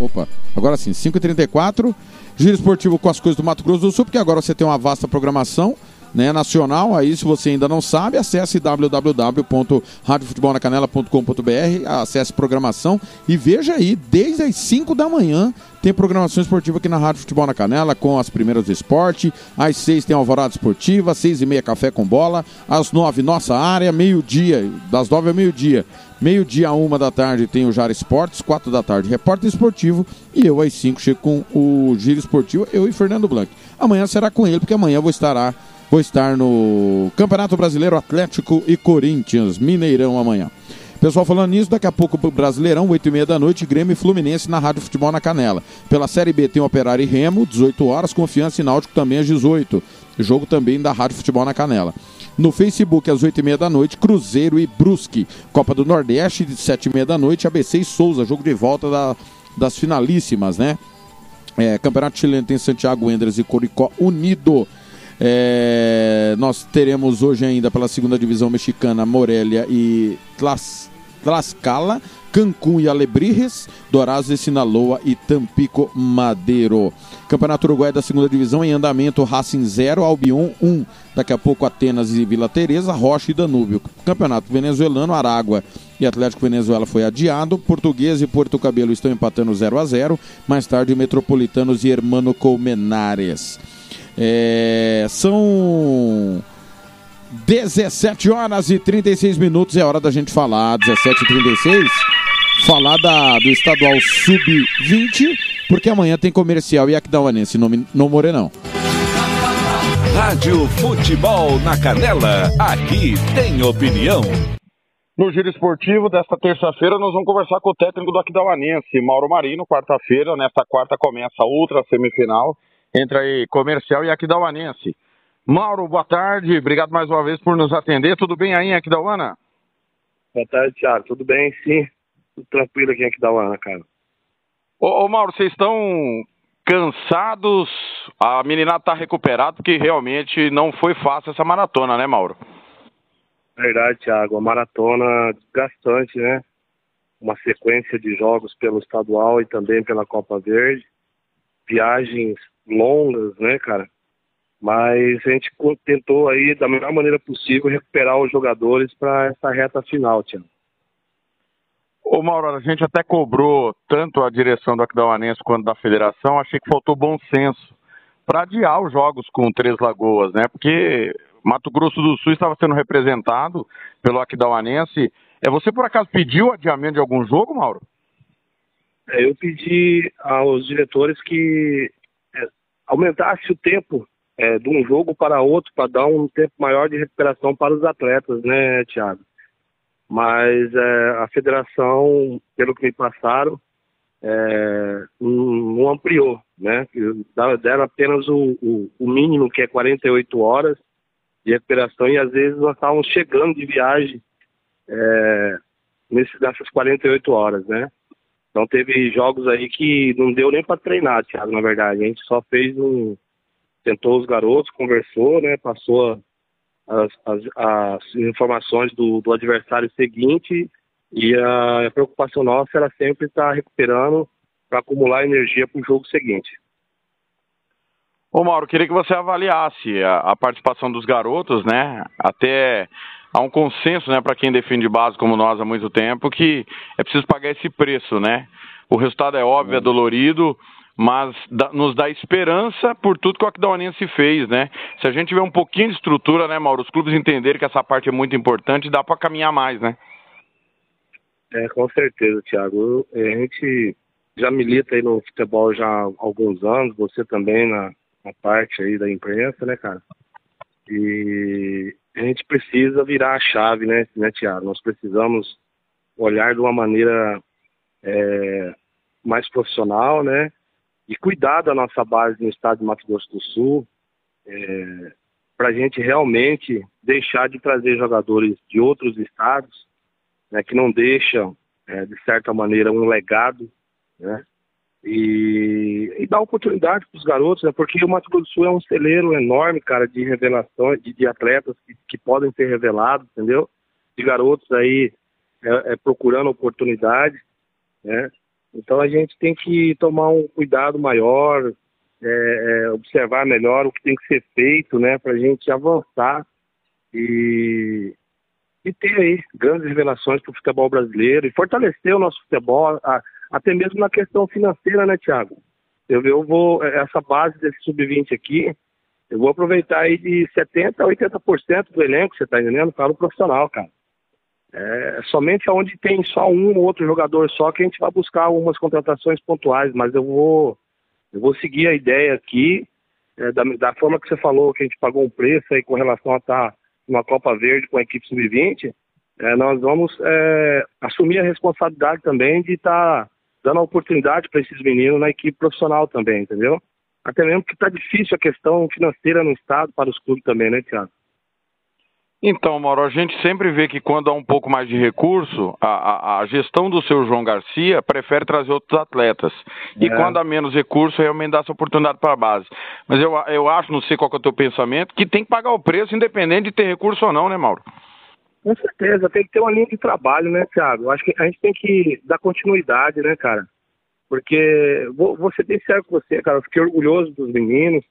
S3: Opa, agora sim, 5h34. Giro esportivo com as coisas do Mato Grosso do Sul, porque agora você tem uma vasta programação né, nacional. Aí, se você ainda não sabe, acesse www.radiofutebolnacanela.com.br, acesse programação e veja aí, desde as 5 da manhã tem programação esportiva aqui na Rádio Futebol na Canela com as primeiras do esporte. Às 6 tem Alvorada Esportiva, às 6 e meia Café com Bola, às 9 nossa área, meio-dia, das 9 ao meio-dia. Meio-dia uma da tarde tem o Jara Esportes, quatro da tarde Repórter Esportivo e eu às 5 chego com o Giro Esportivo, eu e Fernando Blanc. Amanhã será com ele, porque amanhã eu vou estar lá Vou estar no Campeonato Brasileiro Atlético e Corinthians, Mineirão amanhã. Pessoal falando nisso, daqui a pouco o Brasileirão, 8 e meia da noite, Grêmio e Fluminense na Rádio Futebol na Canela. Pela Série B tem Operário e Remo, 18 horas, Confiança e Náutico também às 18. Jogo também da Rádio Futebol na Canela. No Facebook, às 8 e meia da noite, Cruzeiro e Brusque. Copa do Nordeste, de 7 e meia da noite, ABC e Souza, jogo de volta da, das finalíssimas, né? É, Campeonato Chileno tem Santiago Endres e Coricó Unido. É, nós teremos hoje ainda pela segunda divisão mexicana Morelia e Tlaxcala, Cancún e Alebrijes, Dourados e Sinaloa e Tampico Madeiro. Campeonato Uruguai da segunda divisão em andamento Racing 0, Albion 1. Daqui a pouco Atenas e Vila Teresa, Rocha e Danúbio. Campeonato venezuelano, Aragua e Atlético Venezuela foi adiado. Português e Porto Cabelo estão empatando 0 a 0. Mais tarde Metropolitanos e Hermano Colmenares. É, são 17 horas e 36 minutos, é hora da gente falar, 17 e 36 falar da, do estadual sub-20, porque amanhã tem comercial e Aquidauanense, não, não Morenão.
S1: Rádio Futebol na Canela, aqui tem opinião.
S11: No giro esportivo desta terça-feira, nós vamos conversar com o técnico do Aquidauanense, Mauro Marino. Quarta-feira, nesta quarta, começa a outra semifinal entre aí Comercial e Aquidauanense. Mauro, boa tarde, obrigado mais uma vez por nos atender. Tudo bem aí em Aquidauana?
S12: Boa tarde, Thiago. Tudo bem, sim. Tudo tranquilo aqui em Aquidauana, cara.
S11: Ô, ô Mauro, vocês estão cansados? A meninada tá recuperada porque realmente não foi fácil essa maratona, né, Mauro?
S12: Verdade, Thiago. A maratona desgastante, né? Uma sequência de jogos pelo estadual e também pela Copa Verde. Viagens longas, né, cara? Mas a gente tentou aí, da melhor maneira possível, recuperar os jogadores para essa reta final, Tiago.
S11: Ô Mauro, a gente até cobrou tanto a direção do Aquidauanense quanto da federação, achei que faltou bom senso para adiar os jogos com Três Lagoas, né? Porque Mato Grosso do Sul estava sendo representado pelo Aquidauanense. É, você por acaso pediu adiamento de algum jogo, Mauro?
S12: É, eu pedi aos diretores que aumentasse o tempo é, de um jogo para outro, para dar um tempo maior de recuperação para os atletas, né, Thiago? Mas é, a federação, pelo que me passaram, é, não ampliou, né? Deram apenas o, o, o, mínimo, que é 48 horas de recuperação, e às vezes nós estávamos chegando de viagem é, nessas 48 horas, né? Então teve jogos aí que não deu nem para treinar, Thiago, na verdade. A gente só fez um. Tentou os garotos, conversou, né? Passou as, as, as informações do, do, adversário seguinte e a, a preocupação nossa era sempre estar recuperando para acumular energia para o jogo seguinte.
S11: Ô Mauro, queria que você avaliasse a, a participação dos garotos, né? Até há um consenso, né, para quem defende base como nós há muito tempo, que é preciso pagar esse preço, né? O resultado é óbvio, é dolorido, mas dá, nos dá esperança por tudo que o Aquidauanense fez, né? Se a gente tiver um pouquinho de estrutura, né, Mauro, os clubes entenderem que essa parte é muito importante, dá para caminhar mais, né?
S12: É, com certeza, Thiago. A gente já milita aí no futebol já há alguns anos, você também na, na parte aí da imprensa, né, cara? E a gente precisa virar a chave, né, né Tiago? Nós precisamos olhar de uma maneira é, mais profissional, né? E cuidar da nossa base no estado de Mato Grosso do Sul, é, para a gente realmente deixar de trazer jogadores de outros estados, né, que não deixam é, de certa maneira, um legado, né? E, e dar oportunidade para os garotos, né? Porque o Mato Grosso do Sul é um celeiro enorme, cara, de revelações, de, de atletas que, que podem ser revelados, entendeu? De garotos aí é, é, procurando oportunidade, né? Então a gente tem que tomar um cuidado maior, é, é, observar melhor o que tem que ser feito, né, para a gente avançar e, e ter aí grandes revelações para o futebol brasileiro e fortalecer o nosso futebol, a, até mesmo na questão financeira, né, Thiago? Eu, eu vou, essa base desse sub-20 aqui, eu vou aproveitar aí de 70% a 80% do elenco, você tá entendendo? Para o profissional, cara. É, somente onde tem só um ou outro jogador só que a gente vai buscar algumas contratações pontuais, mas eu vou eu vou seguir a ideia aqui é, da, da, forma que você falou que a gente pagou um preço aí com relação a estar tá numa Copa Verde com a equipe sub-20, é, nós vamos é, assumir a responsabilidade também de estar tá dando a oportunidade para esses meninos na equipe profissional também, entendeu? Até mesmo que está difícil a questão financeira no estado para os clubes também, né, Tiago?
S11: Então, Mauro, a gente sempre vê que quando há um pouco mais de recurso, a, a, a gestão do seu João Garcia prefere trazer outros atletas. E é. quando há menos recurso, realmente dá essa oportunidade para a base. Mas eu, eu acho, não sei qual é o teu pensamento, que tem que pagar o preço, independente de ter recurso ou não, né, Mauro?
S12: Com certeza, tem que ter uma linha de trabalho, né, Thiago? Acho que a gente tem que dar continuidade, né, cara? Porque, vou, vou ser bem com você, cara, eu fiquei orgulhoso dos meninos,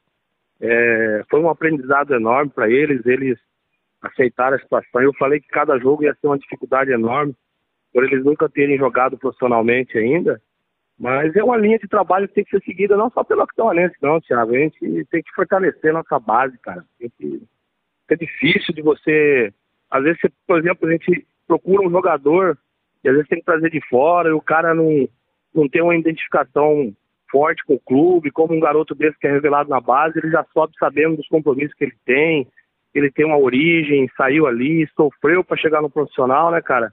S12: é, foi um aprendizado enorme para eles, eles aceitar a situação. Eu falei que cada jogo ia ser uma dificuldade enorme, por eles nunca terem jogado profissionalmente ainda, mas é uma linha de trabalho que tem que ser seguida não só pelo Actualense, não, Thiago. A gente tem que fortalecer nossa base, cara. Que... É difícil de você. Às vezes, você, por exemplo, a gente procura um jogador e às vezes tem que trazer de fora e o cara não, não tem uma identificação forte com o clube, como um garoto desse que é revelado na base, ele já sobe sabendo dos compromissos que ele tem, ele tem uma origem, saiu ali, sofreu para chegar no profissional, né, cara?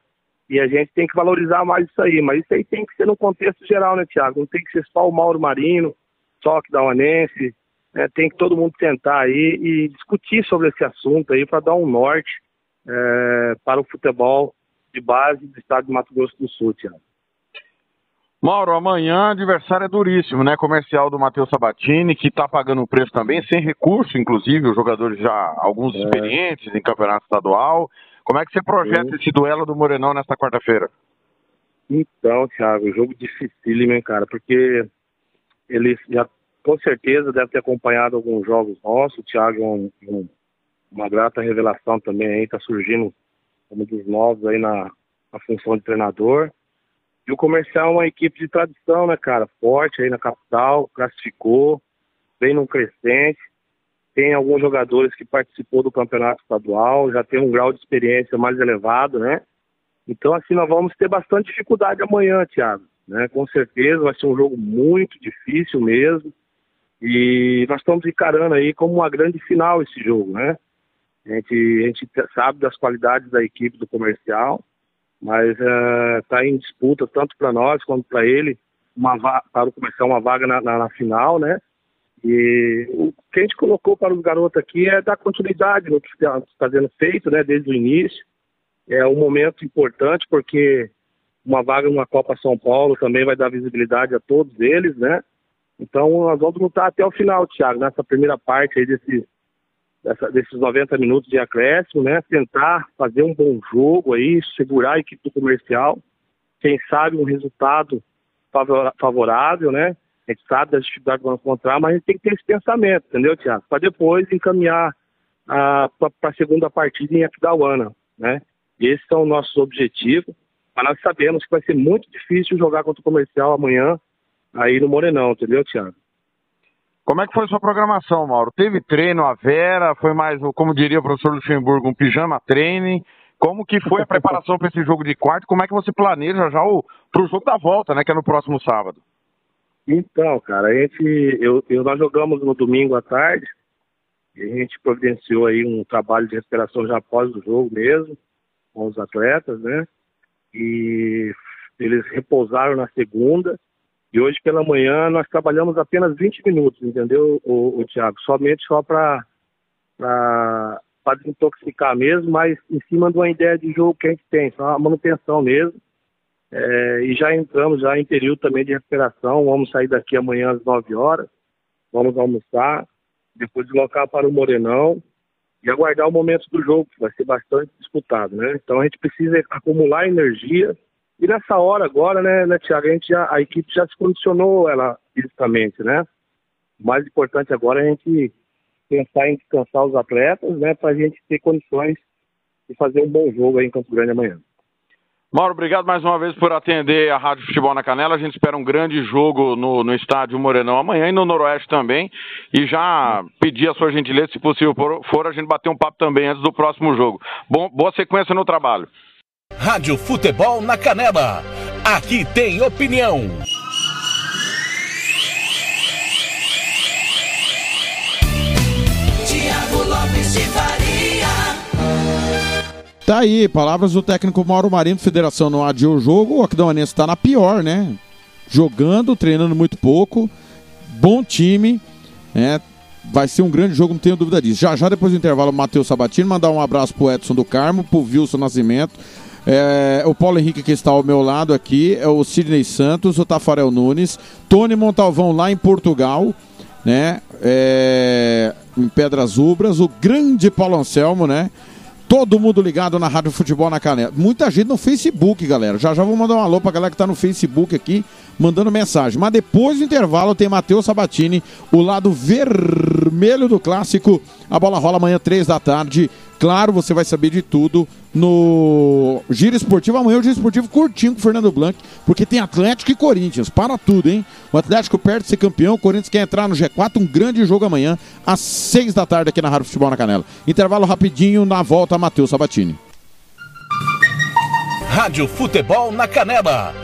S12: E a gente tem que valorizar mais isso aí. Mas isso aí tem que ser no contexto geral, né, Tiago? Não tem que ser só o Mauro Marino, só que da Uanense. Né? Tem que todo mundo sentar aí e discutir sobre esse assunto aí para dar um norte é, para o futebol de base do estado de Mato Grosso do Sul, Tiago.
S11: Mauro, amanhã adversário é duríssimo, né? Comercial do Matheus Sabatini, que está pagando o preço também, sem recurso, inclusive, os jogadores já, alguns é. experientes em campeonato estadual. Como é que você projeta Sim. esse duelo do Morenão nesta quarta-feira?
S12: Então, Thiago, jogo dificílimo, hein, cara? Porque ele já com certeza deve ter acompanhado alguns jogos nossos. O Thiago é um, um, uma grata revelação também aí, tá surgindo dos novos aí na, na função de treinador. E o comercial é uma equipe de tradição, né, cara? Forte aí na capital, classificou, vem num crescente. Tem alguns jogadores que participou do campeonato estadual, já tem um grau de experiência mais elevado, né? Então, assim, nós vamos ter bastante dificuldade amanhã, Thiago. Né? Com certeza vai ser um jogo muito difícil mesmo. E nós estamos encarando aí como uma grande final esse jogo, né? A gente, a gente sabe das qualidades da equipe do comercial mas está eh, uh, em disputa tanto para nós quanto para ele uma para o comercial uma vaga na, na, na, final, né? E o que a gente colocou para os garotos aqui é dar continuidade no que está tá sendo feito, né? Desde o início é um momento importante porque uma vaga numa Copa São Paulo também vai dar visibilidade a todos eles, né? Então nós vamos lutar até o final, Thiago, nessa primeira parte aí desses dessa, desses 90 minutos de acréscimo, né? Tentar fazer um bom jogo aí, segurar a equipe comercial, quem sabe um resultado favorável, né? A gente sabe das dificuldades que vamos encontrar, mas a gente tem que ter esse pensamento, entendeu, Tiago? Para depois encaminhar para a segunda partida em Aquidauana, né? Esses são os nossos objetivos, mas nós sabemos que vai ser muito difícil jogar contra o comercial amanhã aí no Morenão, entendeu, Tiago?
S11: Como é que foi sua programação, Mauro? Teve treino a Vera? Foi mais, como diria o professor Luxemburgo, um pijama training? Como que foi a preparação para esse jogo de quarto? Como é que você planeja já para o jogo da volta, né, que é no próximo sábado?
S12: Então, cara, a gente, eu, eu, nós jogamos no domingo à tarde e a gente providenciou aí um trabalho de recuperação já após o jogo mesmo, com os atletas, né? E eles repousaram na segunda e hoje pela manhã nós trabalhamos apenas 20 minutos, entendeu, o, o Tiago? Somente só para desintoxicar mesmo, mas em cima de uma ideia de jogo que a gente tem, só a manutenção mesmo. É, e já entramos já em período também de recuperação. Vamos sair daqui amanhã às 9 horas. Vamos almoçar, depois deslocar para o Morenão e aguardar o momento do jogo, que vai ser bastante disputado, né? Então a gente precisa acumular energia. E nessa hora agora, né, né Tiago, a, gente já, a equipe já se condicionou ela fisicamente, né? O mais importante agora é a gente pensar em descansar os atletas, né, para a gente ter condições de fazer um bom jogo aí em Campo Grande amanhã.
S11: Mauro, obrigado mais uma vez por atender a Rádio Futebol na Canela. A gente espera um grande jogo no, no estádio Morenão amanhã e no Noroeste também. E já pedir a sua gentileza, se possível for, a gente bater um papo também antes do próximo jogo. Bom, boa sequência no trabalho.
S1: Rádio Futebol na Canela. Aqui tem opinião.
S2: Tiago Lopes de Faria.
S13: Tá aí, palavras do técnico Mauro Marinho, Federação não adiou o jogo. O Aquidauanense está na pior, né? Jogando, treinando muito pouco. Bom time, né? Vai ser um grande jogo, não tenho dúvida disso. Já já depois do intervalo, o Matheus Sabatini, mandar um abraço pro Edson do Carmo, pro Wilson Nascimento. É, o Paulo Henrique que está ao meu lado aqui, é o Sidney Santos, o Tafarel Nunes, Tony Montalvão lá em Portugal, né? É, em Pedras Ubras, o grande Paulo Anselmo, né? Todo mundo ligado na Rádio Futebol na Canela. Muita gente no Facebook, galera. Já já vou mandar um alô pra galera que tá no Facebook aqui, mandando mensagem. Mas depois do intervalo tem Matheus Sabatini, o lado vermelho do clássico. A bola rola amanhã, três da tarde. Claro, você vai saber de tudo no Giro Esportivo. Amanhã o Giro Esportivo curtinho com o Fernando Blanc, porque tem Atlético e Corinthians. Para tudo, hein? O Atlético perde ser campeão, o Corinthians quer entrar no G4. Um grande jogo amanhã, às seis da tarde, aqui na Rádio Futebol na Canela. Intervalo rapidinho, na volta, Matheus Sabatini.
S1: Rádio Futebol na Canela.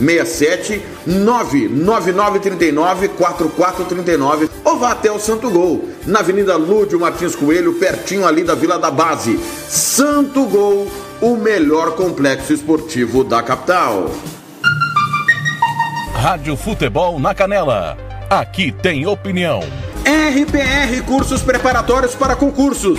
S3: 67 99939 4439 ou vá até o Santo Gol, na Avenida Lúdio Martins Coelho, pertinho ali da Vila da Base. Santo Gol, o melhor complexo esportivo da capital.
S1: Rádio Futebol na Canela. Aqui tem opinião.
S3: RPR Cursos Preparatórios para Concursos.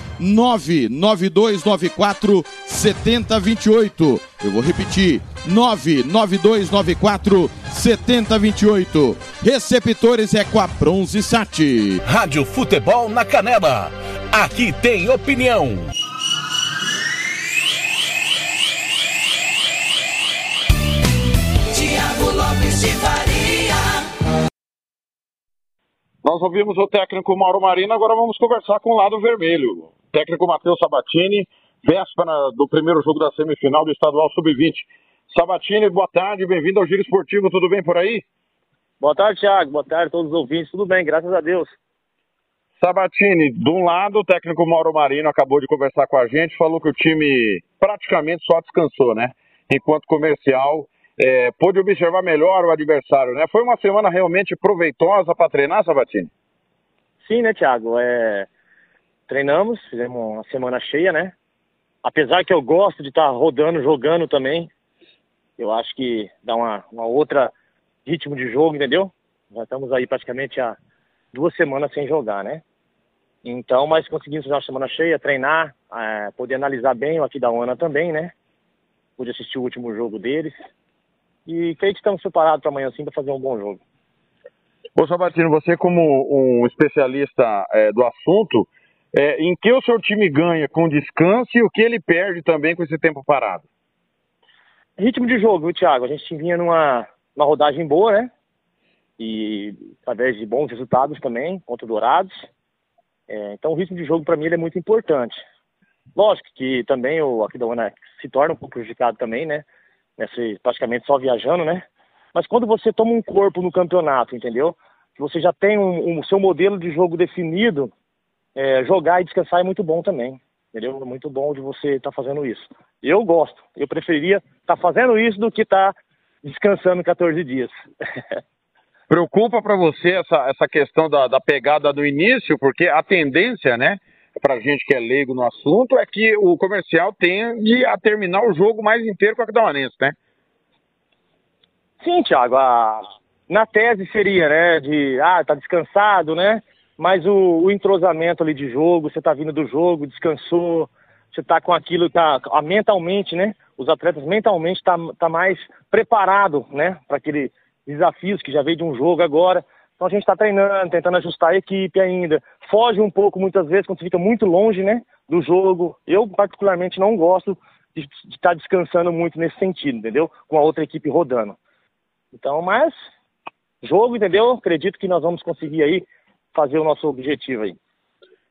S3: 99294 7028. Eu vou repetir: 99294 7028. Receptores é com a Bronze Sat.
S1: Rádio Futebol na Canela. Aqui tem opinião.
S2: Tiago Lopes de Faria.
S11: Nós ouvimos o técnico Mauro Marino, agora vamos conversar com o lado vermelho. Técnico Matheus Sabatini, véspera do primeiro jogo da semifinal do Estadual Sub-20. Sabatini, boa tarde, bem-vindo ao Giro Esportivo, tudo bem por aí?
S14: Boa tarde, Thiago. Boa tarde a todos os ouvintes. Tudo bem, graças a Deus.
S11: Sabatini, de um lado, o técnico Mauro Marino acabou de conversar com a gente, falou que o time praticamente só descansou, né? Enquanto comercial, é, pôde observar melhor o adversário, né? Foi uma semana realmente proveitosa para treinar, Sabatini?
S14: Sim, né, Thiago? É... Treinamos, fizemos uma semana cheia, né? Apesar que eu gosto de estar rodando, jogando também. Eu acho que dá uma, uma outra ritmo de jogo, entendeu? Já estamos aí praticamente há duas semanas sem jogar, né? Então, mas conseguimos fazer uma semana cheia, treinar, é, poder analisar bem o aqui da ONA também, né? Pude assistir o último jogo deles. E creio que estamos preparados para amanhã sim para fazer um bom jogo.
S11: Ô Sabatino, você como um especialista é, do assunto, é, em que o seu time ganha com descanso e o que ele perde também com esse tempo parado?
S14: Ritmo de jogo, viu, Thiago? A gente vinha numa, numa rodagem boa, né? E através de bons resultados também, contra o Dourados. É, então o ritmo de jogo para mim ele é muito importante. Lógico que também o Aquidauana se torna um pouco prejudicado também, né? Nesse, praticamente só viajando, né? Mas quando você toma um corpo no campeonato, entendeu? Que você já tem um, um seu modelo de jogo definido, é, jogar e descansar é muito bom também. Entendeu? É muito bom de você estar tá fazendo isso. Eu gosto. Eu preferiria estar tá fazendo isso do que estar tá descansando 14 dias. (laughs)
S11: Preocupa para você essa, essa questão da, da pegada do início, porque a tendência, né, para gente que é leigo no assunto, é que o comercial tende a terminar o jogo mais inteiro com a Aquidauanense, né?
S14: Sim, Thiago. A... Na tese seria, né, de, ah, tá descansado, né? Mas o, o entrosamento ali de jogo, você tá vindo do jogo, descansou, você tá com aquilo, tá mentalmente, né? Os atletas mentalmente tá, tá mais preparado, né, para aquele desafios que já veio de um jogo agora. Então a gente está treinando, tentando ajustar a equipe ainda. Foge um pouco muitas vezes quando você fica muito longe né, do jogo. Eu, particularmente, não gosto de estar tá descansando muito nesse sentido, entendeu? Com a outra equipe rodando. Então, mas, jogo, entendeu? Acredito que nós vamos conseguir aí fazer o nosso objetivo aí.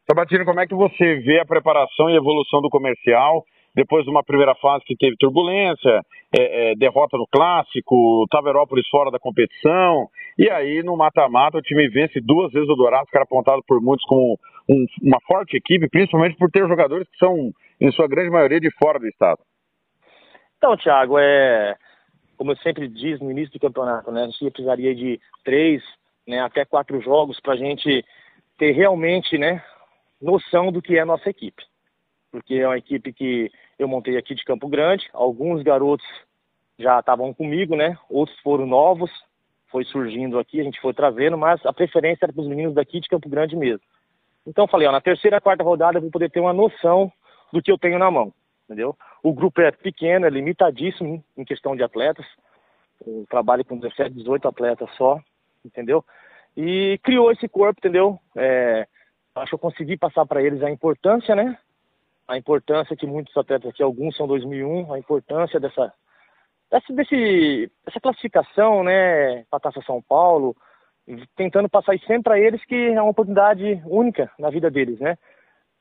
S11: Sabatino, como é que você vê a preparação e evolução do comercial? Depois de uma primeira fase que teve turbulência, é, é, derrota no clássico, Taverópolis fora da competição, e aí no mata-mata o time vence duas vezes o Dourado, que era apontado por muitos como um, uma forte equipe, principalmente por ter jogadores que são, em sua grande maioria, de fora do estado.
S14: Então, Thiago, é, como eu sempre disse no início do campeonato, né, a gente precisaria de três né, até quatro jogos para a gente ter realmente né, noção do que é a nossa equipe porque é uma equipe que eu montei aqui de Campo Grande. Alguns garotos já estavam comigo, né? Outros foram novos, foi surgindo aqui, a gente foi trazendo, mas a preferência era para os meninos daqui de Campo Grande mesmo. Então falei, ó, na terceira, quarta rodada eu vou poder ter uma noção do que eu tenho na mão, entendeu? O grupo é pequeno, é limitadíssimo em questão de atletas. Eu trabalho com 17, 18 atletas só, entendeu? E criou esse corpo, entendeu? É, acho que eu consegui passar para eles a importância, né? A importância que muitos atletas aqui, alguns são 2001, a importância dessa, dessa, desse, dessa classificação, né, para a Taça São Paulo, tentando passar isso sempre para eles que é uma oportunidade única na vida deles, né.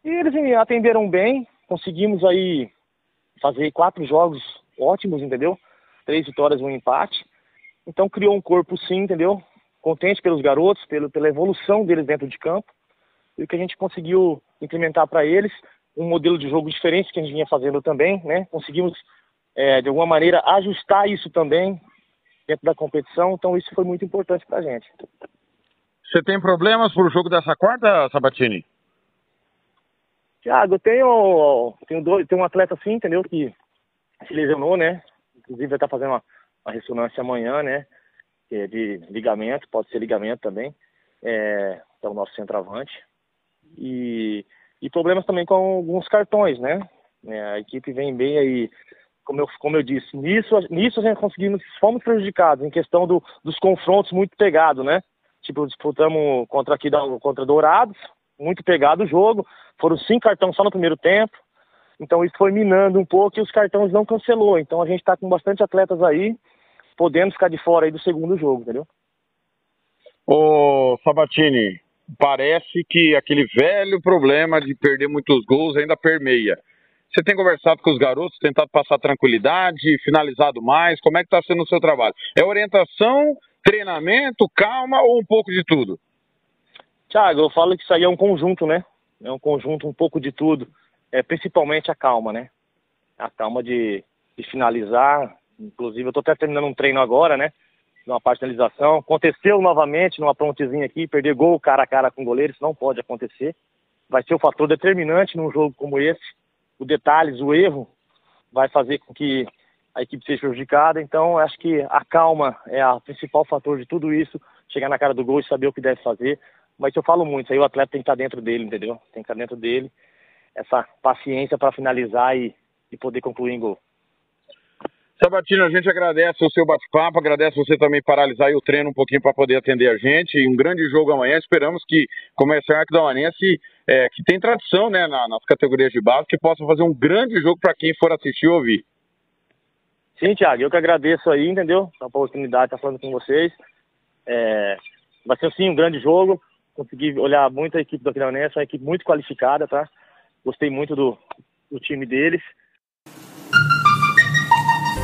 S14: E eles atenderam bem, conseguimos aí fazer quatro jogos ótimos, entendeu? Três vitórias um empate. Então criou um corpo sim, entendeu? Contente pelos garotos, pelo, pela evolução deles dentro de campo. E o que a gente conseguiu implementar para eles um modelo de jogo diferente que a gente vinha fazendo também, né? Conseguimos, é, de alguma maneira, ajustar isso também dentro da competição, então isso foi muito importante para a gente.
S11: Você tem problemas para o jogo dessa quarta, Sabatini?
S14: Tiago, eu tenho, tenho, dois, tenho um atleta assim, entendeu, que se lesionou, né? Inclusive vai estar tá fazendo uma, uma, ressonância amanhã, né? É de ligamento, pode ser ligamento também. É, é o nosso centroavante. E, e problemas também com alguns cartões, né? É, a equipe vem bem aí, como eu, como eu disse, nisso, nisso a gente conseguimos, fomos prejudicados em questão do, dos confrontos muito pegados, né? Tipo, disputamos contra aqui contra Dourados, muito pegado o jogo, foram cinco cartões só no primeiro tempo, então isso foi minando um pouco e os cartões não cancelou. Então a gente está com bastante atletas aí, podendo ficar de fora aí do segundo jogo, entendeu?
S11: Ô Sabatini, parece que aquele velho problema de perder muitos gols ainda permeia. Você tem conversado com os garotos, tentado passar tranquilidade, finalizado mais? Como é que está sendo o seu trabalho? É orientação, treinamento, calma ou um pouco de tudo?
S14: Tiago, eu falo que isso aí é um conjunto, né? É um conjunto um pouco de tudo. É principalmente a calma, né? A calma de, de finalizar. Inclusive, eu estou até terminando um treino agora, né? Numa finalização. Aconteceu novamente numa prontezinha aqui, perder gol cara a cara com o goleiro, isso não pode acontecer. Vai ser o um fator determinante num jogo como esse. O detalhes, o erro, vai fazer com que a equipe seja prejudicada. Então, acho que a calma é o principal fator de tudo isso. Chegar na cara do gol e saber o que deve fazer mas eu falo muito, aí o atleta tem que estar dentro dele, entendeu? Tem que estar dentro dele, essa paciência para finalizar e, e poder concluir em gol.
S11: Sabatino, a gente agradece o seu bate-papo, agradece você também paralisar o treino um pouquinho para poder atender a gente. Um grande jogo amanhã. Esperamos que comece a Arquidamanense, é, que tem tradição né, na, nas categorias de base, que possa fazer um grande jogo para quem for assistir ou ouvir.
S14: Sim, Thiago, eu que agradeço aí, entendeu? A oportunidade de estar falando com vocês. É, vai ser sim um grande jogo consegui olhar muito a equipe do Aquidauanense, uma equipe muito qualificada, tá? Gostei muito do, do time deles.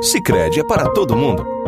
S9: Sicredi é para todo mundo.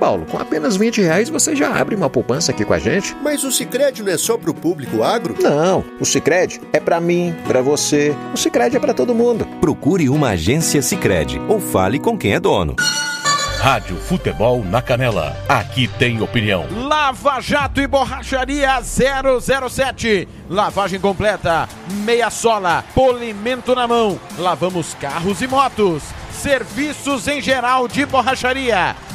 S15: Paulo. Com apenas 20 reais você já abre uma poupança aqui com a gente.
S16: Mas o Sicredi não é só pro público agro?
S15: Não, o Sicredi é para mim, para você. O Sicredi é para todo mundo.
S9: Procure uma agência Sicredi ou fale com quem é dono.
S1: Rádio Futebol na Canela. Aqui tem opinião.
S4: Lava Jato e Borracharia 007. Lavagem completa, meia sola, polimento na mão. Lavamos carros e motos. Serviços em geral de borracharia.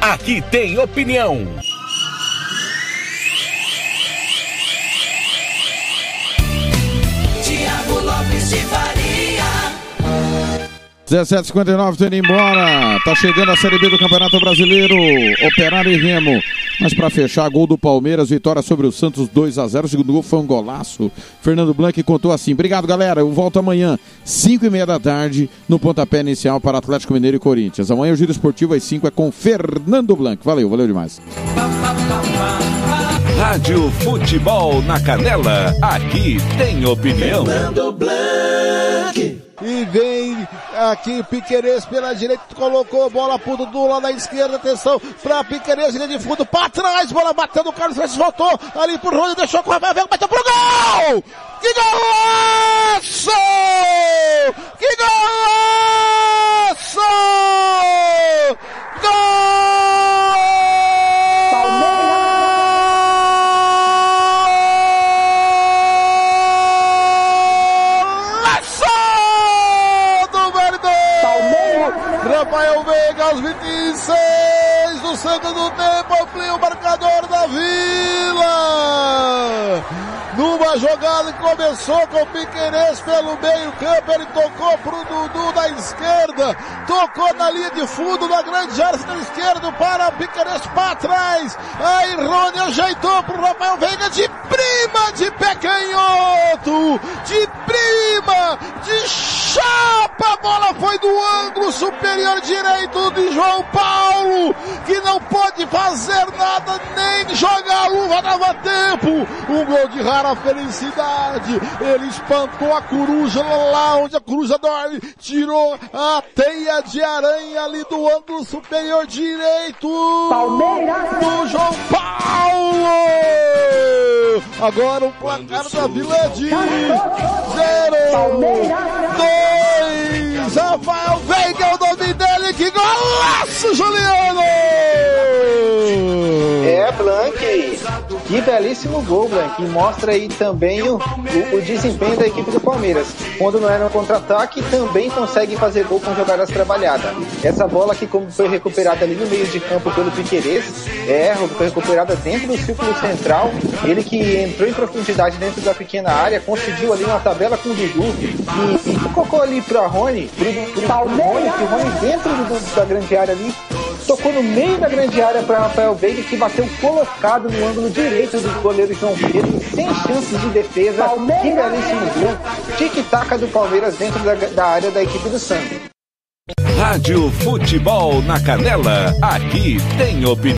S1: Aqui tem opinião.
S2: Tiago Lopes de Faria.
S3: 17:59 tô indo embora. Tá chegando a Série B do Campeonato Brasileiro. Operário e Remo. Mas para fechar, gol do Palmeiras, vitória sobre o Santos 2 a 0 O segundo gol foi um golaço. Fernando Blanc contou assim: Obrigado, galera. Eu volto amanhã, 5 e meia da tarde, no pontapé inicial para Atlético Mineiro e Corinthians. Amanhã o Giro Esportivo às 5 é com Fernando Blanc. Valeu, valeu demais.
S1: Rádio Futebol na Canela. Aqui tem opinião.
S17: Fernando Blanc. E vem aqui Piqueires pela direita, colocou bola pro Dudu lá na esquerda, atenção pra Piqueires, linha de fundo, pra trás, bola batendo, o Carlos Francis voltou ali pro Rony, deixou com o Rafael bateu pro gol! Que golaço! Que golaço! do aos 26 do Santos do Tempo, amplia o marcador da Vila! Numa jogada que começou com o Piqueires pelo meio campo, ele tocou pro Dudu da esquerda, tocou na linha de fundo da grande área da esquerda para o Piqueires para trás, aí Rony ajeitou pro Rafael Veiga de prima de pé canhoto, de prima, de chapa, a bola foi do ângulo superior direito de João Paulo, que não pode fazer nada, nem jogar a luva, dava tempo, um gol de rara felicidade, ele espantou a coruja lá onde a coruja dorme, tirou a teia de aranha ali do ângulo superior direito. Do João Paulo! Agora o placar da Vila é de zero, dois, Rafael Veiga é o nome dele, que golaço, Juliano!
S18: É, Blank, que belíssimo gol, Blank, e mostra aí também o, o, o desempenho da equipe do Palmeiras. Quando não é no contra-ataque, também consegue fazer gol com jogadas trabalhadas. Essa bola que como foi recuperada ali no meio de campo pelo Piquerez, é, foi recuperada dentro do círculo central, ele que entrou em profundidade dentro da pequena área, conseguiu ali uma tabela com o Dudu e, e colocou ali para Rony, pro, pro, pro Rony, que o Rony dentro do, da grande área ali, tocou no meio da grande área para Rafael Veiga, que bateu colocado no ângulo direito do goleiro João Pedro, sem chances de defesa. Que belíssimo gol. Tic-tac do Palmeiras dentro da, da área da equipe do Santos.
S1: Rádio Futebol na Canela. Aqui tem opinião.